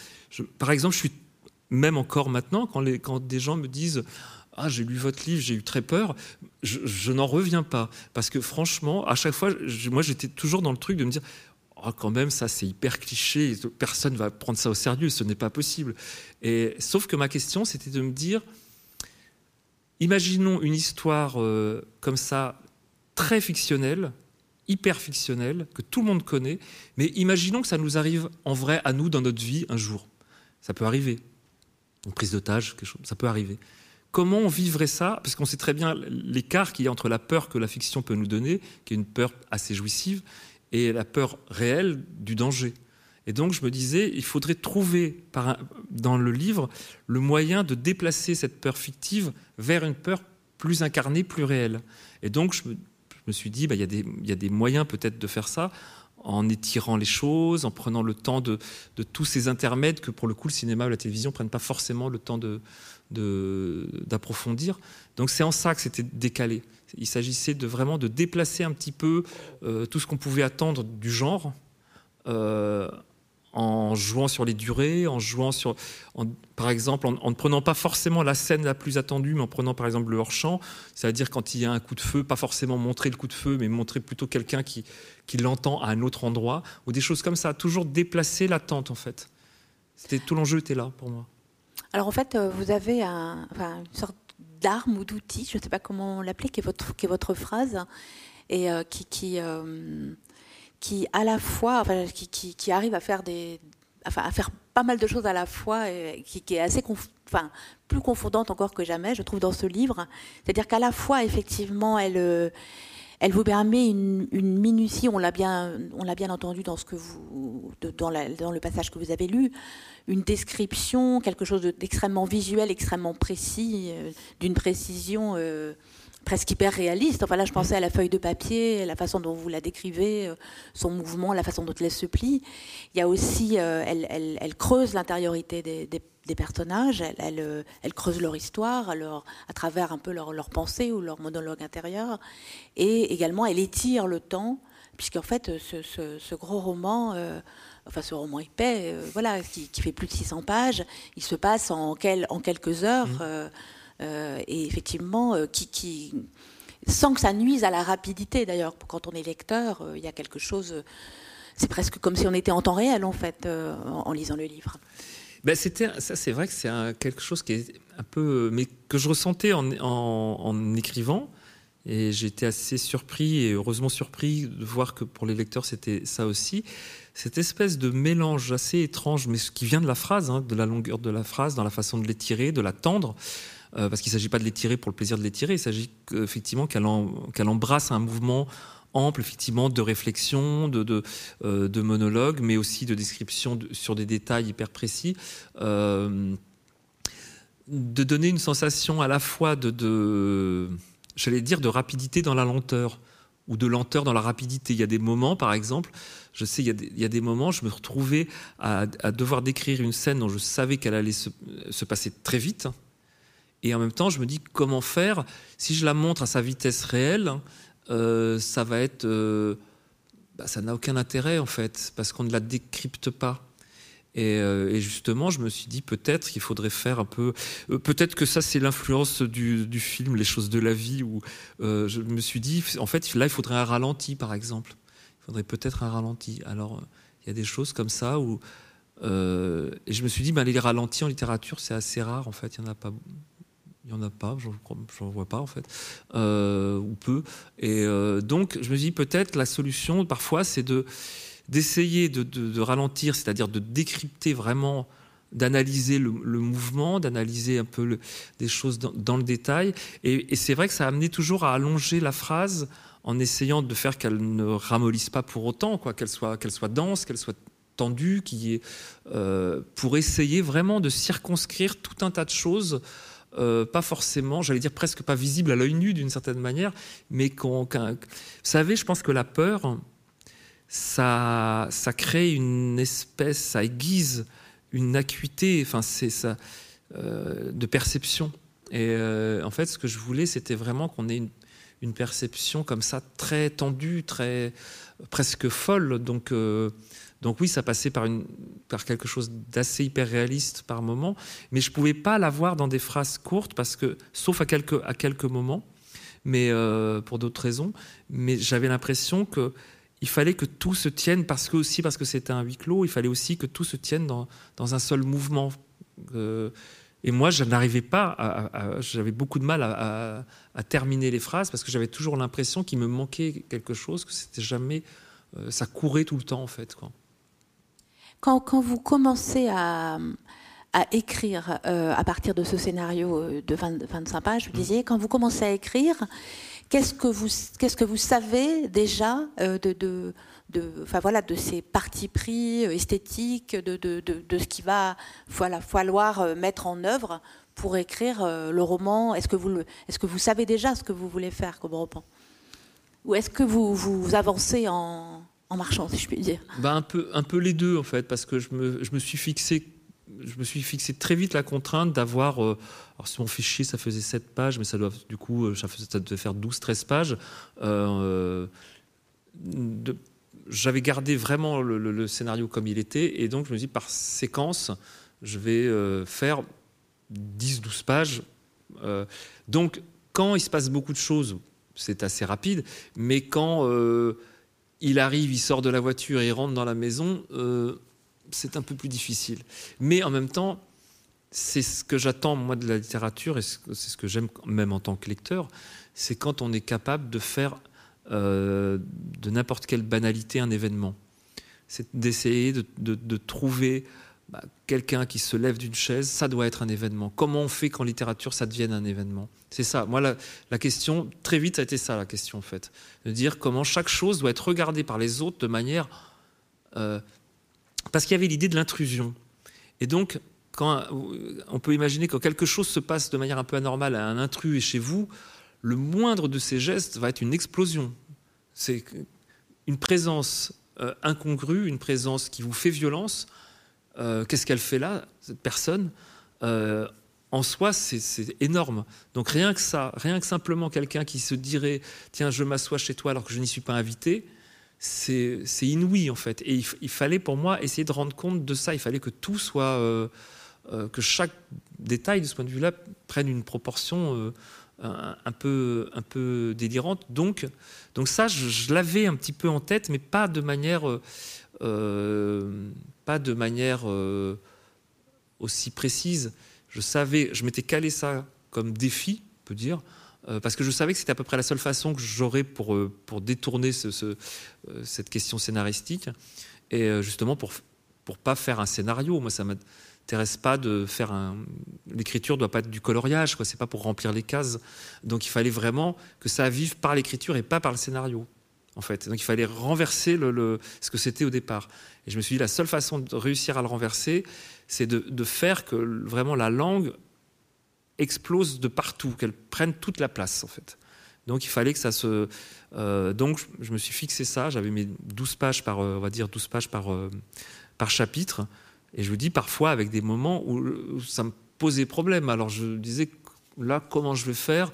par exemple, je suis même encore maintenant, quand, quand des gens me disent ah, j'ai lu votre livre, j'ai eu très peur. Je, n'en reviens pas. Parce que franchement, à chaque fois, moi, j'étais toujours dans le truc de me dire oh, quand même, ça, c'est hyper cliché. Personne va prendre ça au sérieux. Ce n'est pas possible. Et, sauf que ma question, c'était de me dire imaginons une histoire euh, comme ça, très fictionnel, hyper fictionnel, que tout le monde connaît, mais imaginons que ça nous arrive en vrai à nous dans notre vie un jour. Ça peut arriver. Une prise d'otage, quelque chose, ça peut arriver. Comment on vivrait ça? Parce qu'on sait très bien l'écart qu'il y a entre la peur que la fiction peut nous donner, qui est une peur assez jouissive, et la peur réelle du danger. Et donc je me disais, il faudrait trouver dans le livre le moyen de déplacer cette peur fictive vers une peur plus incarnée, plus réelle. Et donc je me, suis dit, bah, il y, a des moyens peut-être de faire ça en étirant les choses, en prenant le temps de, tous ces intermèdes que pour le coup le cinéma ou la télévision ne prennent pas forcément le temps d'approfondir. Donc c'est en ça que c'était décalé. Il s'agissait de vraiment de déplacer un petit peu euh, tout ce qu'on pouvait attendre du genre euh, en jouant sur les durées, en jouant sur, par exemple, en, ne prenant pas forcément la scène la plus attendue, mais en prenant par exemple le hors-champ, c'est-à-dire quand il y a un coup de feu, pas forcément montrer le coup de feu, mais montrer plutôt quelqu'un qui, l'entend à un autre endroit, ou des choses comme ça, toujours déplacer l'attente en fait. C'était tout l'enjeu était là pour moi. Alors en fait, euh, vous avez un, une sorte d'arme ou d'outil, je ne sais pas comment l'appeler, qui qui est votre phrase, et euh, qui, qui euh, qui à la fois, enfin, qui, qui, arrive à faire des, enfin, à faire pas mal de choses à la fois, et qui, qui est assez, enfin, plus confondante encore que jamais, je trouve, dans ce livre. C'est-à-dire qu'à la fois, effectivement, elle, euh, elle vous permet une, minutie. On l'a bien, entendu dans le passage que vous avez lu, une description, quelque chose d'extrêmement visuel, extrêmement précis, euh, d'une précision. Euh, presque hyper réaliste. Enfin là, je pensais à la feuille de papier, la façon dont vous la décrivez, euh, son mouvement, la façon dont elle se plie. Il y a aussi, elle, creuse l'intériorité des, des, des, personnages, elle, elle, euh, elle, creuse leur histoire, leur, à travers un peu leur, leur pensée ou leur monologue intérieur, et également elle étire le temps, puisqu'en fait, ce, ce, ce, gros roman. enfin ce roman épais, voilà, qui, qui, fait plus de 600 pages, il se passe en, quel, en quelques heures. Mmh. Euh, et effectivement, euh, qui, sans que ça nuise à la rapidité d'ailleurs. Quand on est lecteur, euh, il y a quelque chose. c'est presque comme si on était en temps réel en fait en, lisant le livre. Ben ça, c'est vrai que c'est quelque chose qui est un peu, mais que je ressentais en, écrivant. Et j'étais assez surpris et heureusement surpris de voir que pour les lecteurs c'était ça aussi. Cette espèce de mélange assez étrange, mais ce qui vient de la phrase, hein, de la longueur de la phrase, dans la façon de l'étirer, de l'attendre, euh, parce qu'il ne s'agit pas de l'étirer pour le plaisir de l'étirer, il s'agit effectivement qu'elle embrasse un mouvement ample effectivement de réflexion, de, de, euh, monologue, mais aussi de description sur des détails hyper précis, euh, de donner une sensation à la fois de, j'allais dire, de rapidité dans la lenteur ou de lenteur dans la rapidité. Il y a des moments, par exemple, je sais, il y a des, moments, je me retrouvais à, devoir décrire une scène dont je savais qu'elle allait se, passer très vite. Et en même temps, je me dis comment faire si je la montre à sa vitesse réelle, euh, ça va être, euh, bah, ça n'a aucun intérêt en fait, parce qu'on ne la décrypte pas. Euh, et, justement, je me suis dit peut-être qu'il faudrait faire un peu. Euh, peut-être que ça, c'est l'influence du, film Les choses de la vie, où euh, je me suis dit, en fait, là, il faudrait un ralenti, par exemple. Il faudrait peut-être un ralenti. Alors, il y a des choses comme ça où. et je me suis dit, ben, les ralentis en littérature, c'est assez rare, en fait. Il n'y en a pas. Il y en a pas, je n'en vois pas en fait, ou peu. Et donc, je me dis peut-être la solution, parfois, c'est de, d'essayer de, ralentir, c'est-à-dire de décrypter vraiment, d'analyser le, mouvement, d'analyser un peu des choses dans, le détail. Et, c'est vrai que ça a amené toujours à allonger la phrase en essayant de faire qu'elle ne ramollisse pas pour autant, quoi, qu'elle soit, dense, qu'elle soit tendue, euh, pour essayer vraiment de circonscrire tout un tas de choses. Euh, pas forcément, j'allais dire presque pas visibles à l'œil nu d'une certaine manière, mais qu'on, vous savez, je pense que la peur, ça, ça crée une espèce, ça aiguise une acuité, enfin c'est ça, euh, de perception. Et euh, en fait, ce que je voulais, c'était vraiment qu'on ait une, perception comme ça, très tendue, très presque folle. Donc, donc oui, ça passait par, quelque chose d'assez hyper réaliste par moment, mais je pouvais pas l'avoir dans des phrases courtes parce que, sauf à quelques, moments, mais pour d'autres raisons. Mais j'avais l'impression que il fallait que tout se tienne, parce que aussi parce que c'était un huis clos, il fallait aussi que tout se tienne dans, un seul mouvement. Euh, et moi, je n'arrivais pas, j'avais beaucoup de mal à, terminer les phrases parce que j'avais toujours l'impression qu'il me manquait quelque chose, que c'était jamais, euh, ça courait tout le temps en fait. Quand, quand vous commencez à, écrire euh, à partir de ce scénario de 25 pages, vous mmh. disiez, quand vous commencez à écrire, Qu'est-ce que vous, qu'est-ce que vous savez déjà euh, de, de, de, enfin voilà, de ces partis pris euh, esthétiques, de, de, de, ce qui va voilà, falloir euh, mettre en œuvre pour écrire le roman? Est-ce que, vous le, est-ce que vous savez déjà ce que vous voulez faire comme roman? Ou est-ce que vous, vous avancez en, en marchant, si je puis dire bah un, peu, un peu les deux, en fait, parce que je me, je me suis fixé je me suis fixé très vite la contrainte d'avoir. Euh, alors, si mon fichier, ça faisait 7 pages, mais ça doit, du coup, euh, ça, devait faire 12-13 pages. Euh, j'avais gardé vraiment le, scénario comme il était, et donc je me dis, par séquence, je vais faire 10-12 pages. donc, quand il se passe beaucoup de choses, c'est assez rapide, mais quand il arrive, il sort de la voiture et il rentre dans la maison, c'est un peu plus difficile. Mais en même temps, c'est ce que j'attends moi de la littérature et c'est ce que j'aime même en tant que lecteur, c'est quand on est capable de faire euh, de n'importe quelle banalité un événement. C'est d'essayer de, trouver bah, quelqu'un qui se lève d'une chaise, ça doit être un événement. Comment on fait qu'en littérature ça devienne un événement? C'est ça. Moi, la, question, très vite, ça a été ça la question en fait. De dire comment chaque chose doit être regardée par les autres de manière euh, parce qu'il y avait l'idée de l'intrusion. Et donc, quand on peut imaginer que quelque chose se passe de manière un peu anormale, un intrus est chez vous, le moindre de ces gestes va être une explosion. C'est une présence euh, incongrue, une présence qui vous fait violence. Euh, qu'est-ce qu'elle fait là, cette personne? Euh, En soi, c'est énorme. Donc rien que ça, rien que simplement quelqu'un qui se dirait, tiens, je m'assois chez toi alors que je n'y suis pas invité, c'est inouï en fait. Et il, fallait pour moi essayer de rendre compte de ça. Il fallait que tout soit, euh, que chaque détail de ce point de vue-là prenne une proportion un, peu, un peu délirante. Donc, donc ça, je, l'avais un petit peu en tête, mais pas de manière, de manière aussi précise. Je savais, je m'étais calé ça comme défi, on peut dire. Euh, parce que je savais que c'était à peu près la seule façon que j'aurais pour, euh, pour détourner ce, euh, cette question scénaristique, et justement pour pour pas faire un scénario. Moi, ça m'intéresse pas de faire un. L'écriture doit pas être du coloriage, quoi. C'est pas pour remplir les cases. Donc, il fallait vraiment que ça vive par l'écriture et pas par le scénario, en fait. Donc, il fallait renverser ce que c'était au départ. Et je me suis dit, la seule façon de réussir à le renverser, c'est de, faire que vraiment la langue explose de partout, qu'elle prenne toute la place en fait. Donc il fallait que ça se. donc je me suis fixé ça. J'avais mes 12 pages par, on va dire 12 pages par, par chapitre. Et je vous dis parfois avec des moments où, ça me posait problème. Alors je disais là comment je vais faire.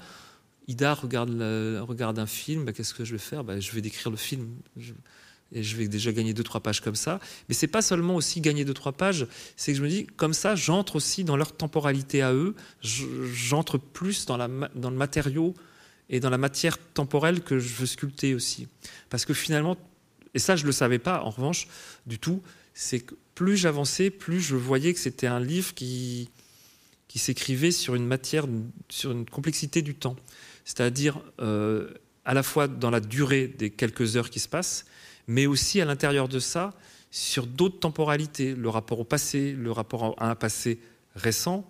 Ida regarde, un film, bah, qu'est-ce que je vais faire? Bah, Je vais décrire le film. et je vais déjà gagner deux trois pages comme ça. Mais c'est pas seulement aussi gagner deux trois pages, c'est que je me dis comme ça, j'entre aussi dans leur temporalité à eux, j'entre plus dans, le matériau et dans la matière temporelle que je veux sculpter aussi. Parce que finalement, et ça je le savais pas en revanche du tout, c'est que plus j'avançais, plus je voyais que c'était un livre qui qui s'écrivait sur une matière, sur une complexité du temps c'est-à-dire euh, à la fois dans la durée des quelques heures qui se passent, mais aussi à l'intérieur de ça sur d'autres temporalités, le rapport au passé, le rapport à un passé récent,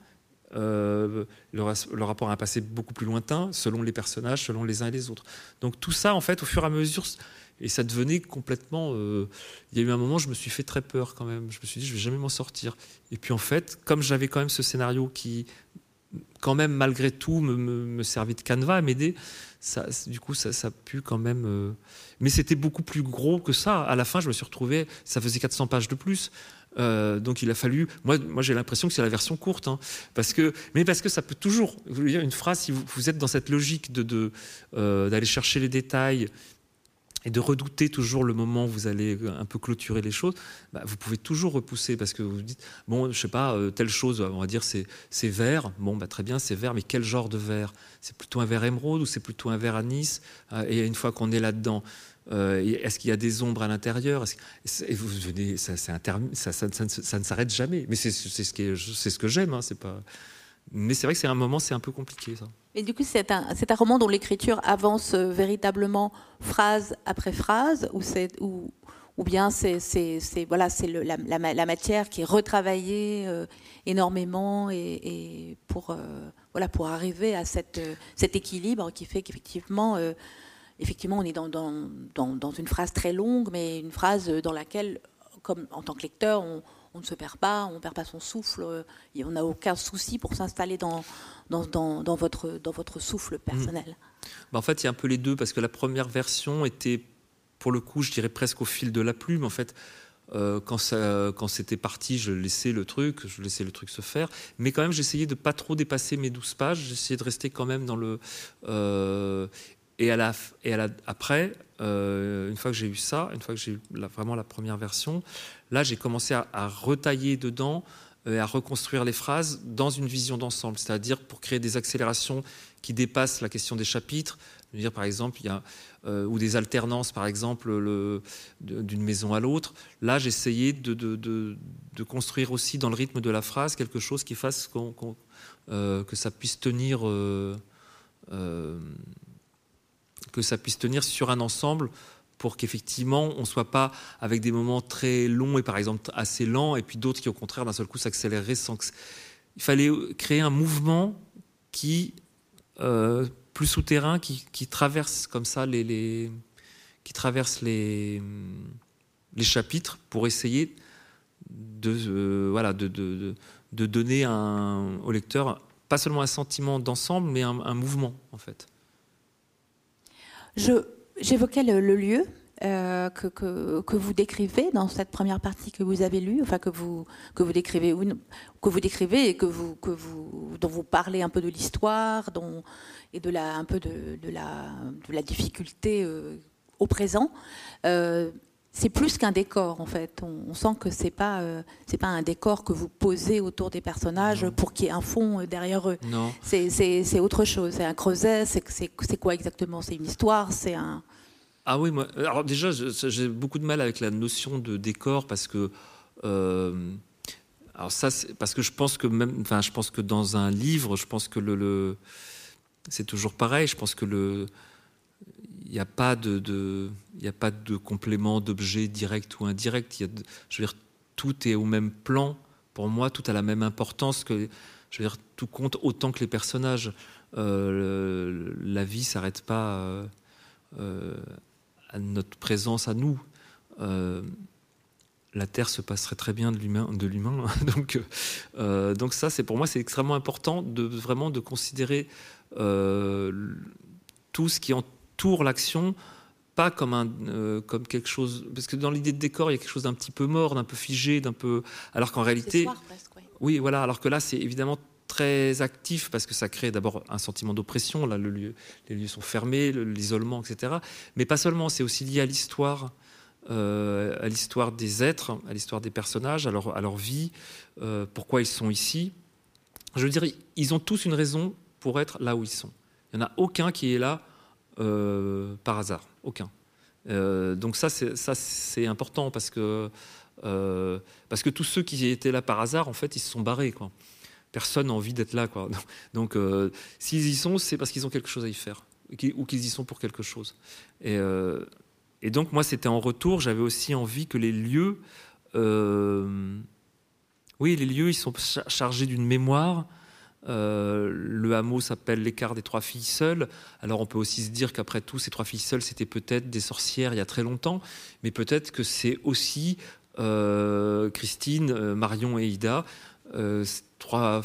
euh, le, rapport à un passé beaucoup plus lointain, selon les personnages, selon les uns et les autres. Donc tout ça, en fait, au fur et à mesure, et ça devenait complètement. Euh, il y a eu un moment, je me suis fait très peur quand même. Je me suis dit, je vais jamais m'en sortir. Et puis en fait, comme j'avais quand même ce scénario qui quand même, malgré tout, me, me, de canevas m'aider. Ça, du coup, ça, ça a pu quand même. Euh, mais c'était beaucoup plus gros que ça. À la fin, je me suis retrouvé, ça faisait 400 pages de plus. Euh, donc il a fallu. Moi, j'ai l'impression que c'est la version courte, hein, parce que, mais parce que ça peut toujours. dire une phrase, si vous, êtes dans cette logique de euh, d'aller chercher les détails, et de redouter toujours le moment où vous allez un peu clôturer les choses, bah, vous pouvez toujours repousser parce que vous vous dites, bon, je sais pas, euh, telle chose, on va dire c'est, vert, bon, bah, très bien, c'est vert, mais quel genre de vert? C'est plutôt un vert émeraude ou c'est plutôt un vert anis euh, Et une fois qu'on est là-dedans, euh, est-ce qu'il y a des ombres à l'intérieur? Et vous venez, ça, ça, ça, ne s'arrête jamais. Mais c'est, ce, ce que j'aime, hein, pas... Mais c'est vrai que c'est un moment, c'est un peu compliqué ça. Et du coup, c'est un, un, roman dont l'écriture avance euh, véritablement phrase après phrase, ou, ou, ou bien c'est voilà, la, la, la, matière qui est retravaillée euh, énormément et, et pour, euh, voilà, pour arriver à cette, cet équilibre qui fait qu'effectivement, effectivement, on est dans, dans, dans, dans, une phrase très longue, mais une phrase dans laquelle, comme en tant que lecteur, on, on ne se perd pas, on ne perd pas son souffle, et on n'a aucun souci pour s'installer dans, dans, votre, dans votre souffle personnel mmh. bah, En fait, il y a un peu les deux, parce que la première version était, pour le coup, je dirais presque au fil de la plume. En fait, euh, quand, ça, quand c'était parti, je laissais le truc, je laissais le truc se faire. Mais quand même, j'essayais de pas trop dépasser mes 12 pages. J'essayais de rester quand même dans le. Euh, et, à la, et à la, après, euh, une fois que j'ai eu ça, une fois que j'ai eu vraiment la première version, là, j'ai commencé à, retailler dedans et à reconstruire les phrases dans une vision d'ensemble, c'est-à-dire pour créer des accélérations qui dépassent la question des chapitres. Dire, par exemple, il y a, euh, ou des alternances, par exemple, d'une maison à l'autre. Là, j'essayais de, de, construire aussi dans le rythme de la phrase quelque chose qui fasse euh, que ça puisse tenir, euh, que ça puisse tenir sur un ensemble pour qu'effectivement on ne soit pas avec des moments très longs et par exemple assez lents et puis d'autres qui au contraire d'un seul coup s'accéléreraient sans que... Il fallait créer un mouvement qui euh, plus souterrain qui, traverse comme ça les, qui traverse les, les chapitres pour essayer de euh, voilà de, de, de, donner un, au lecteur pas seulement un sentiment d'ensemble mais un, un mouvement en fait. Je J'évoquais le, lieu euh, que, que, vous décrivez dans cette première partie que vous avez lue, enfin que vous que vous décrivez que vous décrivez et que vous que vous dont vous parlez un peu de l'histoire, et de la un peu de, de la de la difficulté euh, au présent. Euh, c'est plus qu'un décor en fait. On, sent que c'est pas c'est pas un décor que vous posez autour des personnages pour qu'il y ait un fond derrière eux. Non. C'est autre chose. C'est un creuset. C'est quoi exactement? C'est une histoire? C'est un ah oui, moi, alors déjà, j'ai beaucoup de mal avec la notion de décor parce que. Euh, alors ça, parce que je pense que même, enfin, je pense que dans un livre, je pense que le, c'est toujours pareil. Je pense que le, il n'y a pas de, il a pas de complément d'objet direct ou indirect. Y je veux dire, tout est au même plan. Pour moi, tout a la même importance que, je veux dire, tout compte autant que les personnages. Euh, la vie s'arrête pas. Euh, à notre présence à nous. Euh, la Terre se passerait très bien de l'humain. De l'humain. donc, euh, donc ça, c'est pour moi, c'est extrêmement important de vraiment de considérer euh, tout ce qui entoure l'action, pas comme, un, euh, comme quelque chose. Parce que dans l'idée de décor, il y a quelque chose d'un petit peu mort, d'un peu figé, d'un peu. Alors qu'en réalité. Presque, oui. voilà. Alors que là, c'est évidemment très actif parce que ça crée d'abord un sentiment d'oppression. Là, le lieu, les lieux sont fermés, l'isolement, etc. Mais pas seulement, c'est aussi lié à l'histoire. Euh, à l'histoire des êtres, à l'histoire des personnages, à leur, à leur vie, euh, pourquoi ils sont ici. Je veux dire, ils ont tous une raison pour être là où ils sont. Il n'y en a aucun qui est là euh, par hasard, aucun. donc ça, c'est important parce que, parce que tous ceux qui étaient là par hasard, en fait, ils se sont barrés. Quoi. Personne n'a envie d'être là. Quoi. Donc s'ils y sont, c'est parce qu'ils ont quelque chose à y faire ou qu'ils y sont pour quelque chose. Et, et donc moi, c'était en retour, j'avais aussi envie que les lieux, euh, oui, les lieux, ils sont chargés d'une mémoire. Euh, le hameau s'appelle l'écart des trois filles seules. Alors on peut aussi se dire qu'après tout, ces trois filles seules, c'était peut-être des sorcières il y a très longtemps, mais peut-être que c'est aussi euh, Christine, Marion et Ida, trois,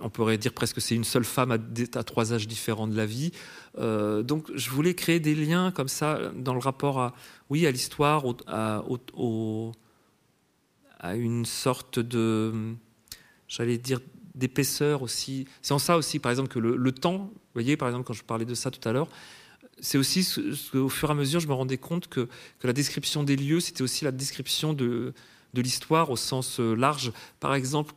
on pourrait dire presque c'est une seule femme à, trois âges différents de la vie. Euh, donc je voulais créer des liens comme ça dans le rapport à, oui, à l'histoire, à, une sorte de, j'allais dire, d'épaisseur aussi. C'est en ça aussi, par exemple, que le, temps, vous voyez, par exemple, quand je parlais de ça tout à l'heure, c'est aussi ce, qu'au fur et à mesure, je me rendais compte que, que la description des lieux, c'était aussi la description de, de l'histoire au sens euh, large. Par exemple,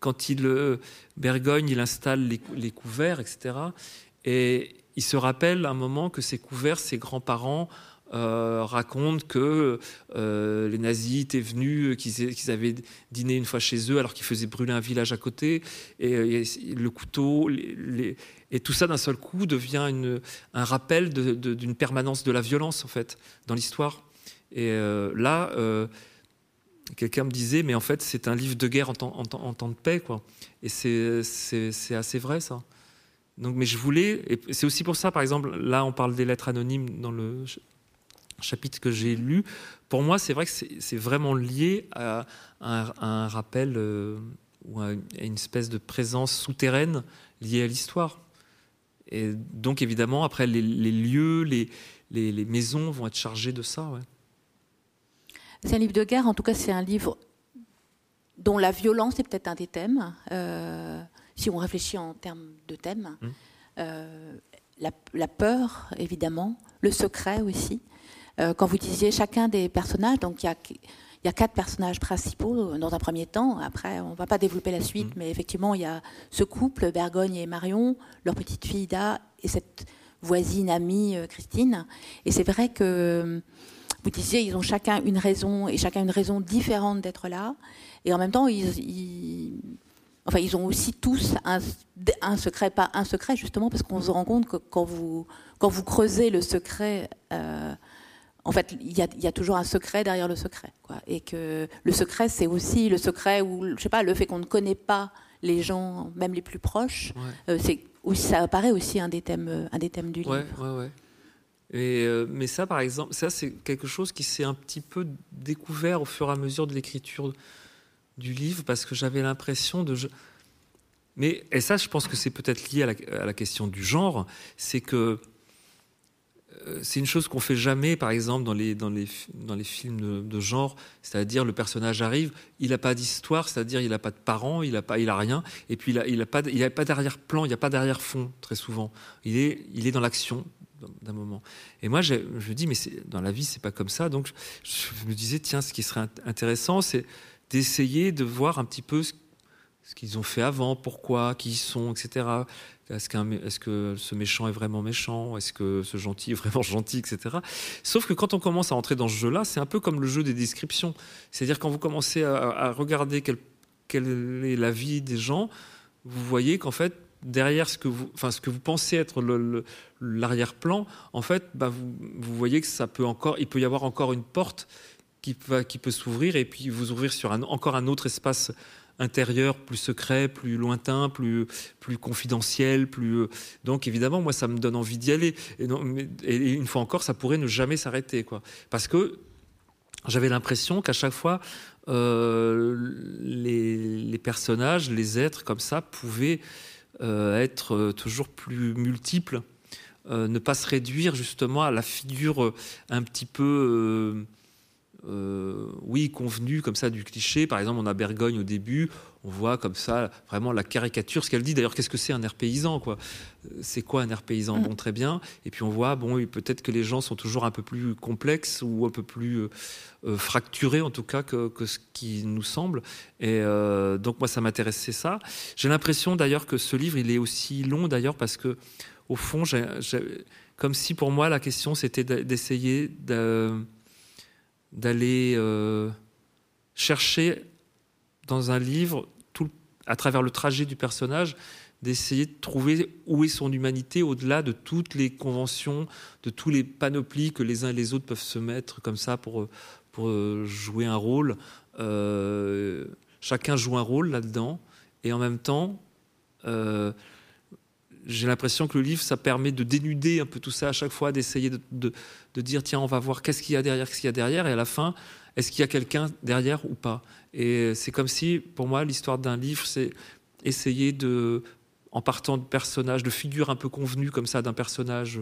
quand il euh, Bergogne, il installe les, couverts, etc. Et il se rappelle un moment que ces couverts, ses grands-parents euh, racontent que euh, les nazis étaient venus, qu'ils avaient dîné une fois chez eux alors qu'ils faisaient brûler un village à côté, et, le couteau, et tout ça d'un seul coup devient un rappel d'une permanence de la violence en fait dans l'histoire. Et là, quelqu'un me disait, mais en fait, c'est un livre de guerre en temps, en temps, de paix, quoi. Et c'est assez vrai, ça. Donc, mais je voulais, et c'est aussi pour ça, par exemple, là, on parle des lettres anonymes dans le chapitre que j'ai lu. Pour moi, c'est vrai que c'est vraiment lié à, un, rappel euh, ou à une espèce de présence souterraine liée à l'histoire. Et donc, évidemment, après, les, lieux, les, les, les, maisons vont être chargés de ça. Ouais. C'est un livre de guerre, en tout cas c'est un livre dont la violence est peut-être un des thèmes, euh, si on réfléchit en termes de thèmes. Mmh. Euh, la, peur, évidemment, le secret aussi. Euh, quand vous disiez chacun des personnages, donc il y a, y a, quatre personnages principaux dans un premier temps. Après, on ne va pas développer la suite, mmh. mais effectivement, il y a ce couple, Bergogne et Marion, leur petite fille Ida et cette voisine amie Christine. Et c'est vrai que vous disiez, ils ont chacun une raison et chacun une raison différente d'être là. Et en même temps, ils, enfin, ils ont aussi tous un, secret, pas un secret justement, parce qu'on se rend compte que quand vous, quand vous creusez le secret, euh, en fait, il y, a, toujours un secret derrière le secret. Quoi. Et que le secret, c'est aussi le secret où, je sais pas, le fait qu'on ne connaît pas les gens, même les plus proches, euh, c'est ça apparaît aussi un des thèmes, un des thèmes du livre. Ouais, ouais. Euh, mais ça, par exemple, ça c'est quelque chose qui s'est un petit peu découvert au fur et à mesure de l'écriture du livre, parce que j'avais l'impression de... Mais, et ça, je pense que c'est peut-être lié à la, question du genre, c'est que euh, c'est une chose qu'on fait jamais, par exemple, dans les, dans les, dans les films de, genre, c'est-à-dire le personnage arrive, il n'a pas d'histoire, c'est-à-dire il n'a pas de parents, il n'a pas, il a rien, et puis il n'a il a pas, pas d'arrière-plan, il n'y a pas d'arrière-fond, très souvent. Il est, il est dans l'action, d'un moment. Et moi, je, je dis, mais dans la vie, c'est pas comme ça. Donc, je, me disais, tiens, ce qui serait intéressant, c'est d'essayer de voir un petit peu ce, qu'ils ont fait avant, pourquoi, qui ils sont, etc. Est-ce, est que ce méchant est vraiment méchant? Est-ce que ce gentil est vraiment gentil, etc. Sauf que quand on commence à entrer dans ce jeu-là, c'est un peu comme le jeu des descriptions. C'est-à-dire quand vous commencez à, regarder quelle, est la vie des gens, vous voyez qu'en fait, derrière ce que vous, enfin, ce que vous pensez être l'arrière-plan, en fait, bah, vous, voyez que ça peut encore, il peut y avoir encore une porte qui peut, s'ouvrir et puis vous ouvrir sur encore un autre espace intérieur plus secret, plus lointain, plus, plus confidentiel, plus donc évidemment moi ça me donne envie d'y aller et, une fois encore ça pourrait ne jamais s'arrêter quoi parce que j'avais l'impression qu'à chaque fois euh, les, personnages, les êtres comme ça pouvaient euh, être euh, toujours plus multiples. ne pas se réduire justement à la figure un petit peu euh, oui, convenu comme ça du cliché. Par exemple, on a Bergogne au début, on voit comme ça vraiment la caricature, ce qu'elle dit. D'ailleurs, qu'est-ce que c'est un air paysan quoi? C'est quoi un air paysan? Mm. Bon, très bien. Et puis on voit, bon, peut-être que les gens sont toujours un peu plus complexes ou un peu plus euh, euh, fracturés en tout cas que, ce qui nous semble. Et donc moi, ça m'intéressait ça. J'ai l'impression d'ailleurs que ce livre, il est aussi long d'ailleurs parce que au fond, comme si pour moi la question c'était d'essayer de d'aller euh, chercher dans un livre, tout, à travers le trajet du personnage, d'essayer de trouver où est son humanité au-delà de toutes les conventions, de tous les panoplies que les uns et les autres peuvent se mettre comme ça pour, pour euh, jouer un rôle. Euh, chacun joue un rôle là-dedans, et en même temps, j'ai l'impression que le livre, ça permet de dénuder un peu tout ça à chaque fois, d'essayer de, dire tiens, on va voir qu'est-ce qu'il y a derrière, qu'est-ce qu'il y a derrière, et à la fin, est-ce qu'il y a quelqu'un derrière ou pas? Et c'est comme si, pour moi, l'histoire d'un livre, c'est essayer de, en partant de personnages, de figures un peu convenues comme ça, d'un personnage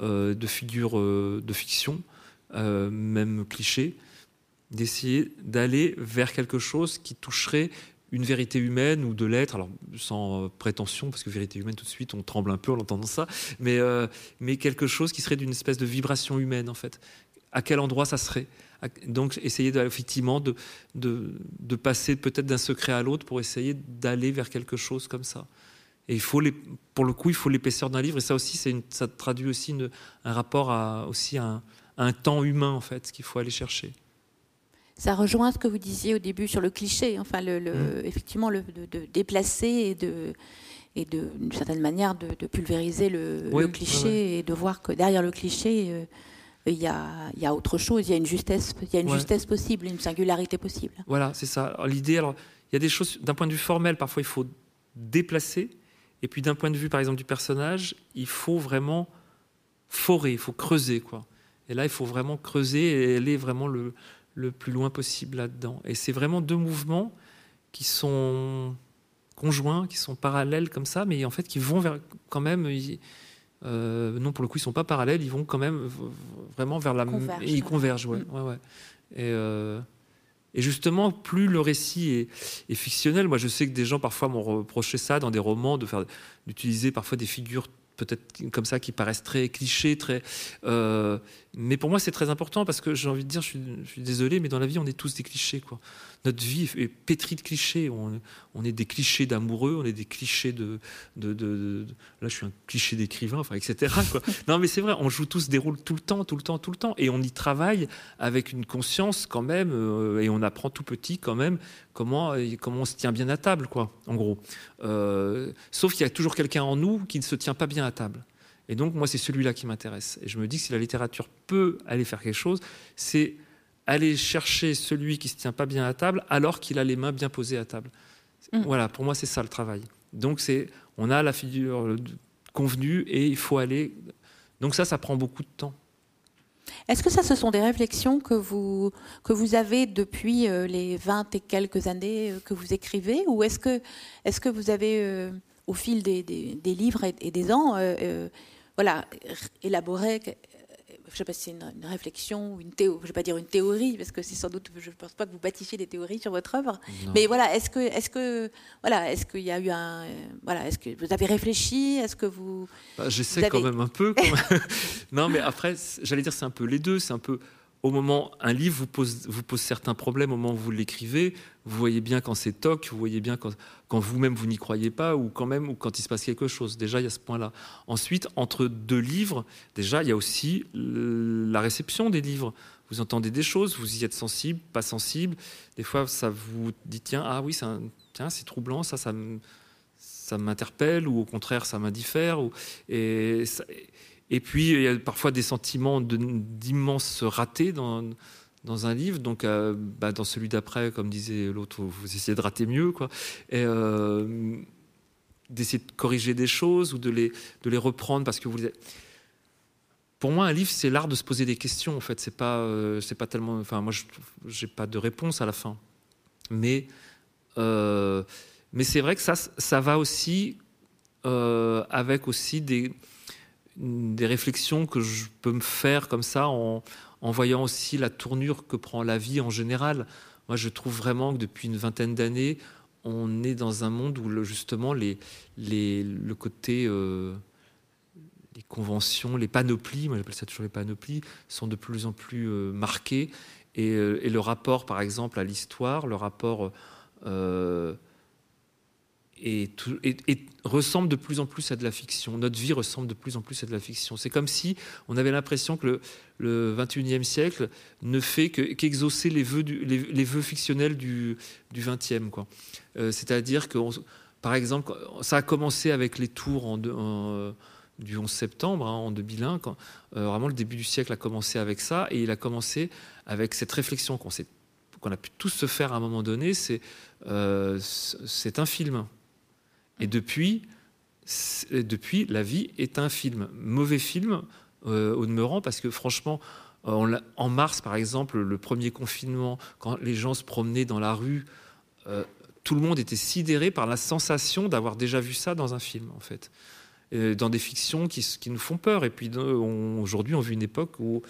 euh, de figure euh, de fiction, euh, même cliché, d'essayer d'aller vers quelque chose qui toucherait une vérité humaine ou de l'être, alors sans prétention, parce que vérité humaine, tout de suite, on tremble un peu en entendant ça, mais, euh, mais quelque chose qui serait d'une espèce de vibration humaine, en fait. À quel endroit ça serait? Donc, essayer effectivement de, de, de passer peut-être d'un secret à l'autre pour essayer d'aller vers quelque chose comme ça. Et il faut pour le coup, il faut l'épaisseur d'un livre, et ça aussi, ça traduit aussi un rapport à, aussi un, à un temps humain, en fait, qu'il faut aller chercher ça rejoint ce que vous disiez au début sur le cliché, enfin, le, mm. effectivement, le, de, déplacer et de, et d'une certaine manière de, pulvériser le, cliché et de voir que derrière le cliché, euh, il y, a, y, a, autre chose, il y a une justesse, il y a une justesse possible, une singularité possible. Voilà, c'est ça. L'idée, alors, il y a des choses, d'un point de vue formel, parfois il faut déplacer, et puis d'un point de vue, par exemple, du personnage, il faut vraiment forer, il faut creuser, quoi. Et là, il faut vraiment creuser et aller vraiment le, le plus loin possible là-dedans. Et c'est vraiment deux mouvements qui sont conjoints, qui sont parallèles comme ça, mais en fait qui vont vers quand même. Euh, non, pour le coup, ils sont pas parallèles, ils vont quand même vraiment vers la. Ils convergent, ouais. Mm. ouais, ouais. Et, euh, et, justement, plus le récit est, est, fictionnel, moi je sais que des gens parfois m'ont reproché ça dans des romans, de faire d'utiliser parfois des figures peut-être comme ça qui paraissent très clichés, très. Euh, mais pour moi, c'est très important parce que j'ai envie de dire, je suis, je suis, désolé, mais dans la vie, on est tous des clichés, quoi notre vie est pétrie de clichés. On, est des clichés d'amoureux, on est des clichés de, de, Là, je suis un cliché d'écrivain, enfin, etc. non, mais c'est vrai, on joue tous des rôles tout le temps, tout le temps, tout le temps. Et on y travaille avec une conscience quand même, euh, et on apprend tout petit quand même comment, comment on se tient bien à table, quoi, en gros. Euh, sauf qu'il y a toujours quelqu'un en nous qui ne se tient pas bien à table. Et donc, moi, c'est celui-là qui m'intéresse. Et je me dis que si la littérature peut aller faire quelque chose, c'est aller chercher celui qui se tient pas bien à table alors qu'il a les mains bien posées à table. Mm. Voilà, pour moi, c'est ça le travail. Donc, c'est, on a la figure convenue et il faut aller. Donc, ça, ça prend beaucoup de temps. Est-ce que ça, ce sont des réflexions que vous, que vous avez depuis euh, les 20 et quelques années euh, que vous écrivez Ou est-ce que, est que vous avez, euh, au fil des, des, livres et, des ans, voilà, élaboré je ne sais pas si c'est une, réflexion ou une théorie, je ne vais pas dire une théorie, parce que c'est sans doute, je ne pense pas que vous bâtissiez des théories sur votre œuvre. Mais voilà, est-ce que, est-ce que, voilà, est-ce qu'il y a eu un, voilà, est-ce que vous avez réfléchi, est-ce que vous, bah, j'essaie quand même un peu. non, mais après, j'allais dire c'est un peu les deux, c'est un peu au moment, un livre vous pose, vous pose certains problèmes au moment où vous l'écrivez. Vous voyez bien quand c'est toc, vous voyez bien quand, quand vous-même vous, n'y croyez pas, ou quand même ou quand il se passe quelque chose. Déjà, il y a ce point-là. Ensuite, entre deux livres, déjà, il y a aussi la réception des livres. Vous entendez des choses, vous y êtes sensible, pas sensible. Des fois, ça vous dit tiens, ah oui, c'est troublant, ça, ça, ça m'interpelle, ou au contraire, ça m'indiffère. Ou, et, et puis, il y a parfois des sentiments d'immense raté dans, dans un livre. Donc, euh, bah, dans celui d'après, comme disait l'autre, vous essayez de rater mieux, quoi. Euh, d'essayer de corriger des choses ou de les, de les reprendre parce que vous les pour moi, un livre, c'est l'art de se poser des questions. En fait, c'est pas, euh, c'est pas tellement. Enfin, moi, je n'ai pas de réponse à la fin. Mais, mais c'est vrai que ça, ça va aussi avec aussi des, des réflexions que je peux me faire comme ça en, voyant aussi la tournure que prend la vie en général. Moi, je trouve vraiment que depuis une vingtaine d'années, on est dans un monde où justement les, le côté, euh, les conventions, les panoplies, moi j'appelle ça toujours les panoplies, sont de plus en plus euh, marquées. Et, euh, et, le rapport, par exemple, à l'histoire, le rapport et, ressemble de plus en plus à de la fiction. Notre vie ressemble de plus en plus à de la fiction. C'est comme si on avait l'impression que le, le 21e siècle ne fait qu'exaucer les, vœux fictionnels du, du 20e. Euh, c'est-à-dire que, par exemple, ça a commencé avec les tours en, du 11 septembre hein, en 2001. Quand, euh, vraiment, le début du siècle a commencé avec ça. Et il a commencé avec cette réflexion qu'on qu'on a pu tous se faire à un moment donné, euh, c'est un film. Et depuis, depuis, la vie est un film. Mauvais film euh, au demeurant, parce que franchement, en mars, par exemple, le premier confinement, quand les gens se promenaient dans la rue, euh, tout le monde était sidéré par la sensation d'avoir déjà vu ça dans un film, en fait. dans des fictions qui, qui, nous font peur. Et puis aujourd'hui, on vit une époque où,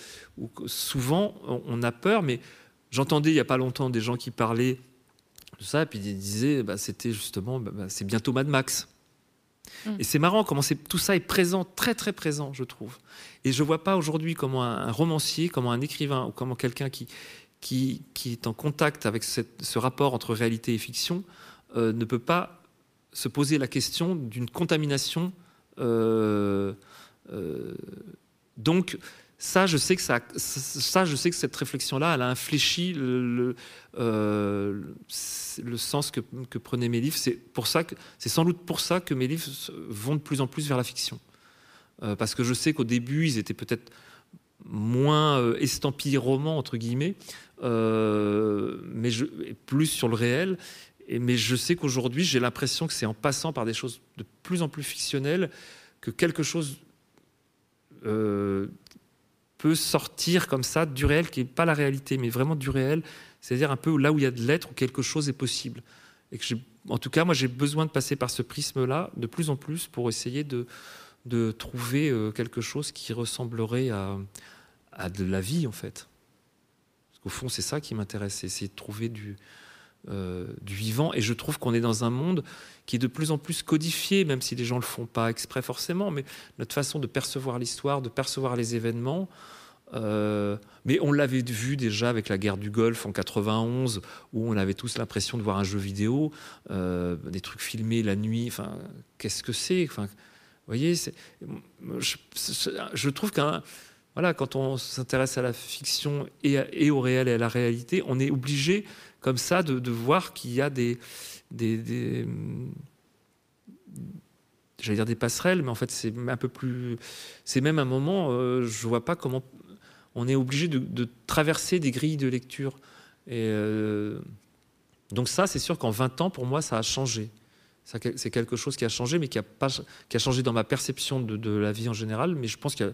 souvent on a peur, mais j'entendais il n'y a pas longtemps des gens qui parlaient ça, et puis ils disaient bah, c'était justement, bah, bah, c'est bientôt Mad Max. Mm. Et c'est marrant comment tout ça est présent, très très présent, je trouve. Et je vois pas aujourd'hui comment un, romancier, comment un écrivain, ou comment quelqu'un qui, qui, qui, est en contact avec ce rapport entre réalité et fiction euh, ne peut pas se poser la question d'une contamination. Euh, euh, donc, ça, je sais que ça, ça, je sais que cette réflexion-là, elle a infléchi le, le sens que, prenaient mes livres. C'est pour ça que, c'est sans doute pour ça que mes livres vont de plus en plus vers la fiction, euh, parce que je sais qu'au début, ils étaient peut-être moins euh, estampillés romans entre guillemets, euh, mais plus sur le réel. Mais je sais qu'aujourd'hui, j'ai l'impression que c'est en passant par des choses de plus en plus fictionnelles que quelque chose euh, peut sortir comme ça du réel qui n'est pas la réalité, mais vraiment du réel, c'est-à-dire un peu là où il y a de l'être, où quelque chose est possible. Et que en tout cas, moi, j'ai besoin de passer par ce prisme-là de plus en plus pour essayer de, de trouver euh, quelque chose qui ressemblerait à, à de la vie, en fait. Parce qu'au fond, c'est ça qui m'intéresse, c'est essayer de trouver du, euh, du vivant. Et je trouve qu'on est dans un monde qui est de plus en plus codifié, même si les gens ne le font pas exprès forcément, mais notre façon de percevoir l'histoire, de percevoir les événements. Euh, mais on l'avait vu déjà avec la guerre du Golfe en 91, où on avait tous l'impression de voir un jeu vidéo, euh, des trucs filmés la nuit. Enfin, qu'est-ce que c'est? Enfin, voyez, je, trouve qu'un voilà, quand on s'intéresse à la fiction et, au réel et à la réalité, on est obligé comme ça de, voir qu'il y a des, j'allais dire des passerelles, mais en fait c'est un peu plus, c'est même un moment, euh, je vois pas comment on est obligé de, traverser des grilles de lecture. Et euh, donc ça, c'est sûr qu'en 20 ans, pour moi, ça a changé. C'est quelque chose qui a changé, mais qui a, pas, qui a changé dans ma perception de, la vie en général, mais je pense qu'il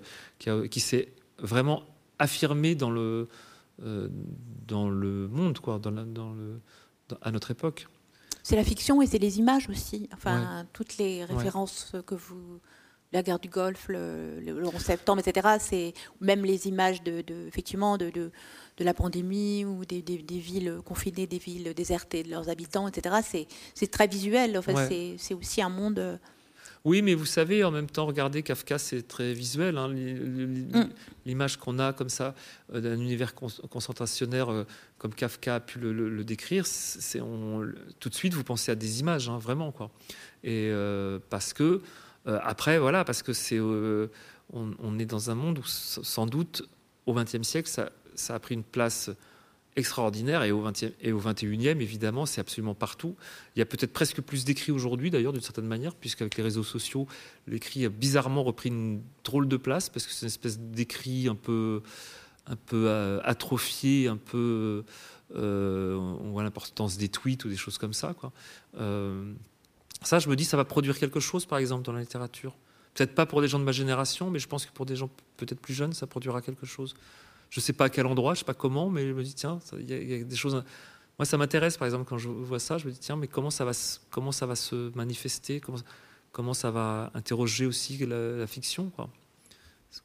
qui s'est vraiment affirmé dans le, dans le monde, quoi, dans, dans le, à notre époque. C'est la fiction et c'est les images aussi. Enfin, toutes les références que vous la guerre du Golfe, le, 11 septembre, etc. C'est même les images de, effectivement de, de, la pandémie ou des, des, villes confinées, des villes désertées de leurs habitants, etc. C'est très visuel. Enfin, C'est aussi un monde oui, mais vous savez, en même temps, regardez, Kafka, c'est très visuel. Hein, mm. L'image qu'on a comme ça euh, d'un univers concentrationnaire euh, comme Kafka a pu le, décrire, c'est tout de suite vous pensez à des images, hein, vraiment quoi. Et euh, parce que après, voilà, parce que c'est on, est dans un monde où sans doute au XXe siècle, ça, ça a pris une place extraordinaire et au, 20e, et au 21e, évidemment, c'est absolument partout. Il y a peut-être presque plus d'écrits aujourd'hui, d'ailleurs, d'une certaine manière, puisqu'avec les réseaux sociaux, l'écrit a bizarrement repris une drôle de place, parce que c'est une espèce d'écrit un peu, un peu euh, atrophié, un peu. Euh, on voit l'importance des tweets ou des choses comme ça. Quoi. Euh, ça, je me dis, ça va produire quelque chose, par exemple, dans la littérature. Peut-être pas pour des gens de ma génération, mais je pense que pour des gens peut-être plus jeunes, ça produira quelque chose. Je ne sais pas à quel endroit, je ne sais pas comment, mais je me dis, tiens, il y, a des choses. Moi, ça m'intéresse, par exemple, quand je vois ça, je me dis, tiens, mais comment ça va, comment ça va se manifester comment, ça va interroger aussi la, fiction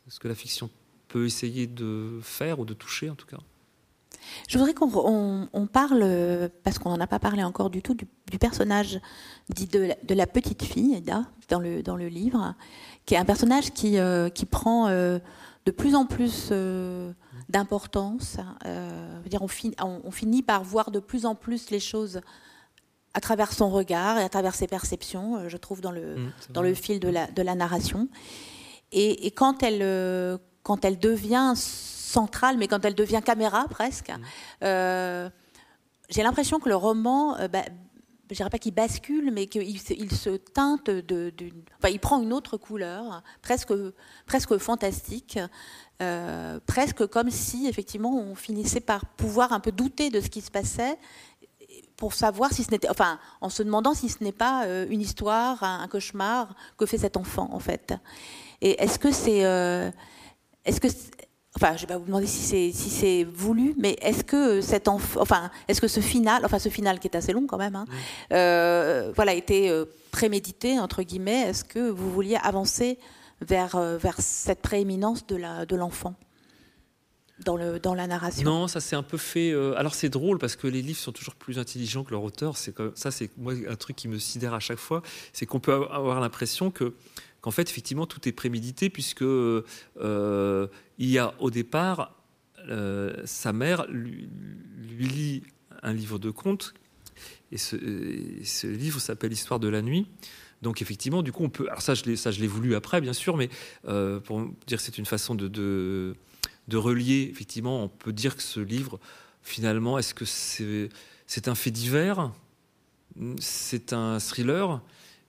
ce que la fiction peut essayer de faire ou de toucher en tout cas. Je voudrais qu'on parle, parce qu'on n'en a pas parlé encore du tout, du, personnage dit de, la, petite fille, Eda, dans le, dans le livre, qui est un personnage qui, euh, qui prend euh, de plus en plus euh, d'importance. on, on, finit par voir de plus en plus les choses à travers son regard et à travers ses perceptions, je trouve, dans le, mmh, dans le fil de la, de la narration. Et, et quand, elle, quand elle devient centrale, mais quand elle devient caméra presque, mmh. euh, j'ai l'impression que le roman, euh, bah, je dirais pas qu'il bascule, mais qu'il se, il se teinte de, enfin, il prend une autre couleur, presque, presque fantastique, euh, presque comme si effectivement on finissait par pouvoir un peu douter de ce qui se passait pour savoir si ce n'était, enfin, en se demandant si ce n'est pas une histoire, un, cauchemar que fait cet enfant en fait. Et est-ce que c'est, est-ce que Enfin, je ne vais pas vous demander si c'est si c'est voulu, mais est-ce que cet enfin, est-ce que ce final, enfin ce final qui est assez long quand même, hein, euh, voilà, était euh, prémédité entre guillemets. Est-ce que vous vouliez avancer vers euh, vers cette prééminence de la de l'enfant dans le dans la narration? Non, ça c'est un peu fait. alors c'est drôle parce que les livres sont toujours plus intelligents que leur auteur. C'est ça, c'est moi un truc qui me sidère à chaque fois, c'est qu'on peut avoir l'impression que qu'en fait, effectivement, tout est prémédité, puisque euh, il y a au départ, euh, sa mère lui, lit un livre de contes, et ce, livre s'appelle Histoire de la nuit. Donc effectivement, du coup, on peut. Alors ça, je l'ai, voulu après, bien sûr, mais euh, pour dire c'est une façon de, de, relier. Effectivement, on peut dire que ce livre, finalement, est-ce que c'est un fait divers? C'est un thriller?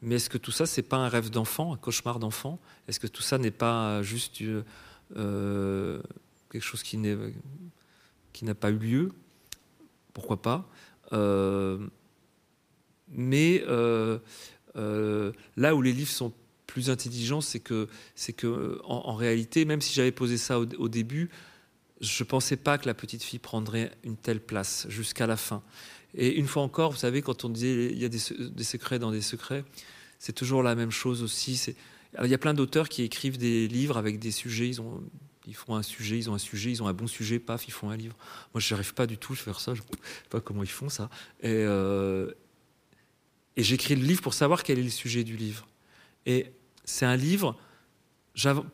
Mais est-ce que tout ça, c'est pas un rêve d'enfant, un cauchemar d'enfant? Est-ce que tout ça n'est pas juste euh, quelque chose qui n'est qui n'a pas eu lieu? Pourquoi pas? Euh, Mais euh, là où les livres sont plus intelligents, c'est que c'est que en, réalité, même si j'avais posé ça au, début, je pensais pas que la petite fille prendrait une telle place jusqu'à la fin. Et une fois encore, vous savez, quand on disait il y a des, secrets dans des secrets, c'est toujours la même chose aussi. il y a plein d'auteurs qui écrivent des livres avec des sujets. Ils ont, ils font un sujet, ils ont un sujet, ils ont un bon sujet, paf, ils font un livre. Moi, je n'arrive pas du tout à faire ça. Je ne sais pas comment ils font ça. Et, euh, et j'écris le livre pour savoir quel est le sujet du livre. Et c'est un livre.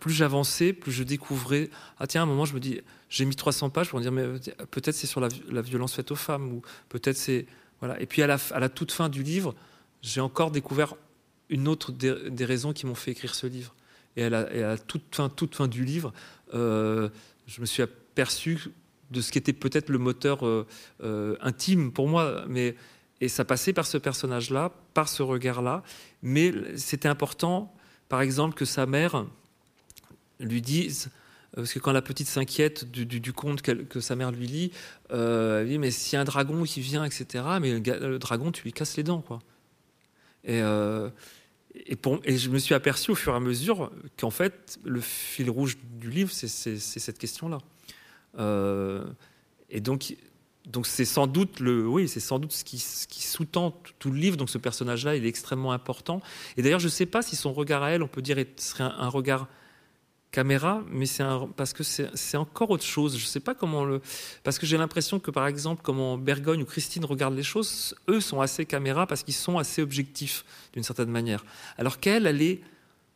Plus j'avançais, plus je découvrais. Ah tiens, à un moment, je me dis, j'ai mis 300 pages pour me dire, mais peut-être c'est sur la, violence faite aux femmes, ou peut-être c'est voilà. Et puis à la, toute fin du livre, j'ai encore découvert une autre des, raisons qui m'ont fait écrire ce livre. Et à la, toute, fin, toute fin du livre, euh, je me suis aperçu de ce qui était peut-être le moteur euh, euh, intime pour moi, mais et ça passait par ce personnage-là, par ce regard-là, mais c'était important, par exemple, que sa mère lui dise parce que quand la petite s'inquiète du, conte que, sa mère lui lit, elle dit mais s'il y a un dragon qui vient, etc. Mais le, dragon, tu lui casses les dents, quoi. Et, et, je me suis aperçu au fur et à mesure qu'en fait, le fil rouge du livre, c'est cette question-là. Euh, et donc, donc c'est sans doute le, oui, c'est sans doute ce qui sous-tend tout le livre. Donc ce personnage-là, il est extrêmement important. Et d'ailleurs, je ne sais pas si son regard à elle, on peut dire, serait un regard caméra, mais c'est parce que c'est encore autre chose. Je ne sais pas comment le. Parce que j'ai l'impression que, par exemple, comment Bergogne ou Christine regardent les choses, eux sont assez caméra parce qu'ils sont assez objectifs, d'une certaine manière. Alors qu'elle, elle est,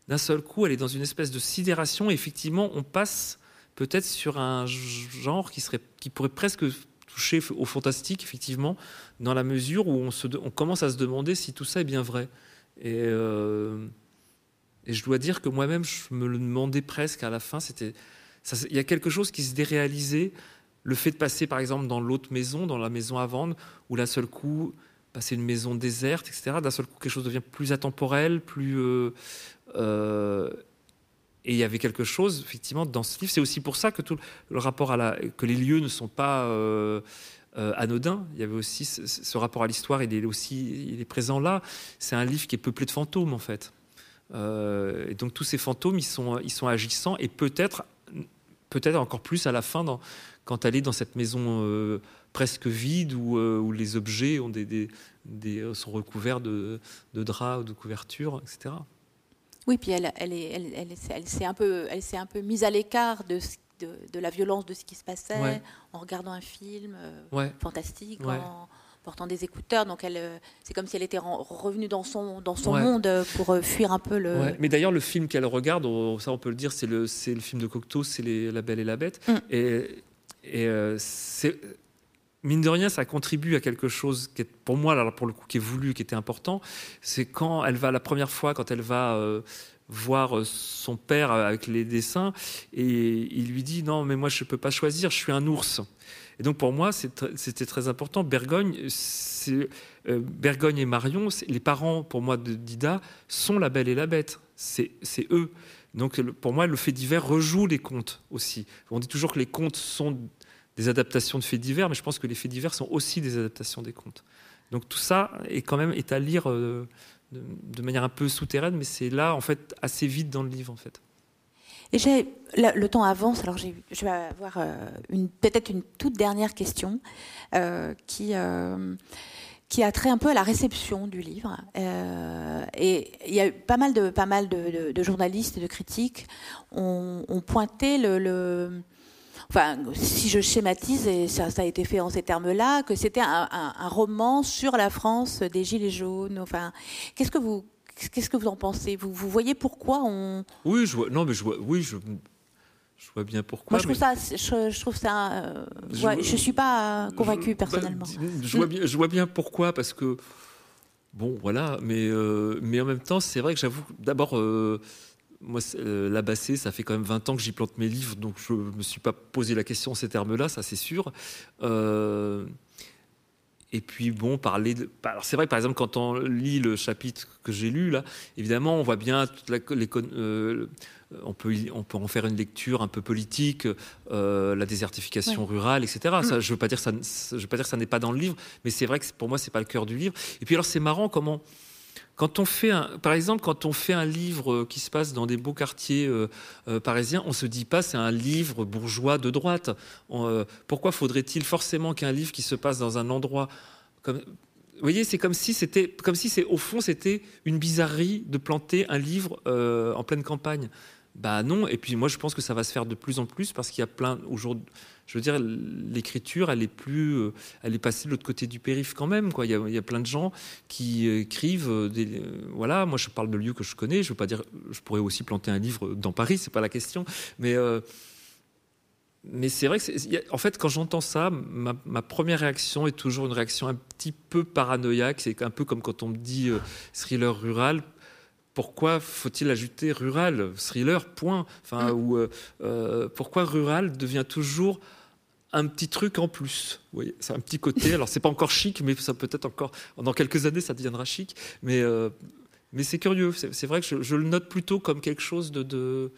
d'un seul coup, elle est dans une espèce de sidération. Et effectivement, on passe peut-être sur un genre qui, serait, qui pourrait presque toucher au fantastique, effectivement, dans la mesure où on, commence à se demander si tout ça est bien vrai. Et. Euh, et je dois dire que moi-même, je me le demandais presque à la fin. C'était, il y a quelque chose qui se déréalisait. Le fait de passer, par exemple, dans l'autre maison, dans la maison à vendre, où d'un seul coup, passer une maison déserte, etc. D'un seul coup, quelque chose devient plus intemporel, plus. Euh, euh, et il y avait quelque chose, effectivement, dans ce livre. C'est aussi pour ça que tout le rapport à la, que les lieux ne sont pas euh, anodins. Il y avait aussi ce, ce rapport à l'histoire. Il est aussi, il est présent là. C'est un livre qui est peuplé de fantômes, en fait. Euh, et donc tous ces fantômes, ils sont, ils sont agissants et peut-être, peut-être encore plus à la fin, dans, quand elle est dans cette maison euh, presque vide où, euh, où, les objets ont des, des, sont recouverts de, de draps ou de couvertures, etc. Oui, puis elle, elle, est, elle, elle, elle s'est un peu, elle s'est un peu mise à l'écart de, de, de, la violence de ce qui se passait Ouais. en regardant un film euh, Ouais. fantastique, Ouais. en portant des écouteurs. Donc elle, euh, c'est comme si elle était revenue dans son dans son Ouais. monde euh, pour euh, fuir un peu le. Ouais. Mais d'ailleurs, le film qu'elle regarde, on- ça on peut le dire, c'est le, c'est le film de Cocteau, c'est La Belle et la Bête. Mm. Et, et euh, c'est mine de rien, ça contribue à quelque chose qui est, pour moi, alors pour le coup, qui est voulu, qui était important. C'est quand elle va la première fois, quand elle va euh, voir son père avec les dessins, et il lui dit non, mais moi je peux pas choisir, je suis un ours. Et donc pour moi, c'était très important. Bergogne, euh, Bergogne et Marion, les parents pour moi de Dida sont la Belle et la Bête. C'est eux. Donc pour moi, le fait divers rejoue les contes aussi. On dit toujours que les contes sont des adaptations de faits divers, mais je pense que les faits divers sont aussi des adaptations des contes. Donc tout ça est quand même est à lire euh, de, de manière un peu souterraine, mais c'est là en fait assez vite dans le livre en fait. Et le, temps avance, alors je vais avoir euh, peut-être une toute dernière question euh, qui euh, qui a trait un peu à la réception du livre. Et il y a eu pas mal de de, journalistes de critiques ont, ont pointé le, Enfin, si je schématise, et ça, a été fait en ces termes-là, que c'était un, un- un roman sur la France des Gilets jaunes. Enfin, qu'est-ce que vous, qu'est-ce que vous en pensez? Vous, vous voyez pourquoi on, Oui, je vois, non, mais je vois, oui, je, je vois bien pourquoi. Moi, je trouve mais- ça, je, je trouve ça, euh, Je- ouais, je suis pas convaincue Je- bah, personnellement. je, vois bien, je vois bien pourquoi, parce que bon, voilà, mais euh, mais en même temps, c'est vrai que j'avoue, d'abord, euh, moi, euh, la Bassée, ça fait quand même 20 ans que j'y plante mes livres, donc je me suis pas posé la question en ces termes-là, ça c'est sûr. Et puis bon, parler de. bah, Alors c'est vrai, par exemple, quand on lit le chapitre que j'ai lu là, évidemment, on voit bien toute la, les, euh, on peut on peut en faire une lecture un peu politique, euh, la désertification rurale, etc. Ça, je veux pas dire ça, je veux pas dire que ça n'est pas dans le livre, mais c'est vrai que pour moi c'est pas le cœur du livre. Et puis alors c'est marrant comment. Quand on fait un, par exemple, quand on fait un livre euh, qui se passe dans des beaux quartiers euh, euh, parisiens, on se dit pas c'est un livre bourgeois de droite. Pourquoi faudrait-il forcément qu'un livre qui se passe dans un endroit comme vous voyez, c'est comme si c'était, comme si c'est au fond c'était une bizarrerie de planter un livre en pleine campagne. Bah non. Et puis moi, je pense que ça va se faire de plus en plus parce qu'il y a plein aujourd'hui. Je veux dire, l'écriture, elle est plus, euh, elle est passée de l'autre côté du périph quand même. Il, y a, plein de gens qui euh, écrivent. euh, voilà, moi, je parle de lieux que je connais. Je veux pas dire, je pourrais aussi planter un livre dans Paris, c'est pas la question. Mais mais c'est vrai que, en fait, quand j'entends ça, ma, première réaction est toujours une réaction un petit peu paranoïaque. C'est un peu comme quand on me dit thriller rural. Pourquoi faut-il ajouter rural Thriller, point. Enfin, ou euh, euh, pourquoi rural devient toujours un petit truc en plus. Vous voyez, c'est un petit côté. Alors, c'est pas encore chic, mais ça peut être encore. Dans quelques années, ça deviendra chic. Mais, euh, mais c'est curieux. C'est vrai que je, je le note plutôt comme quelque chose de. de,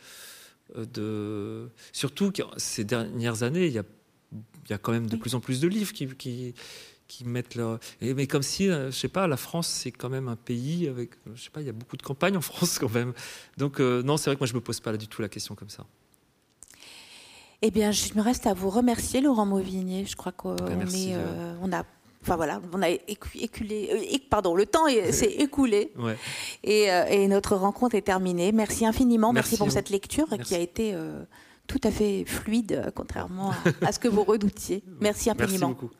de... Surtout que ces dernières années, il y a, il y a quand même de plus en plus de livres qui. qui qui mettent leur et, mais comme si euh, je sais pas la France c'est quand même un pays avec je sais pas il y a beaucoup de campagnes en France quand même donc euh, non c'est vrai que moi je me pose pas du tout la question comme ça Eh bien, je me reste à vous remercier, Laurent Mauvigné. Je crois qu'on Ben, merci, est, euh. on a, enfin voilà, on a écu- éculé, éc- pardon, le temps est- s'est écoulé ouais et, et notre rencontre est terminée. Merci infiniment, merci, Merci pour cette lecture Merci. qui a été euh, tout à fait fluide, contrairement à, à ce que vous redoutiez. Merci merci infiniment. beaucoup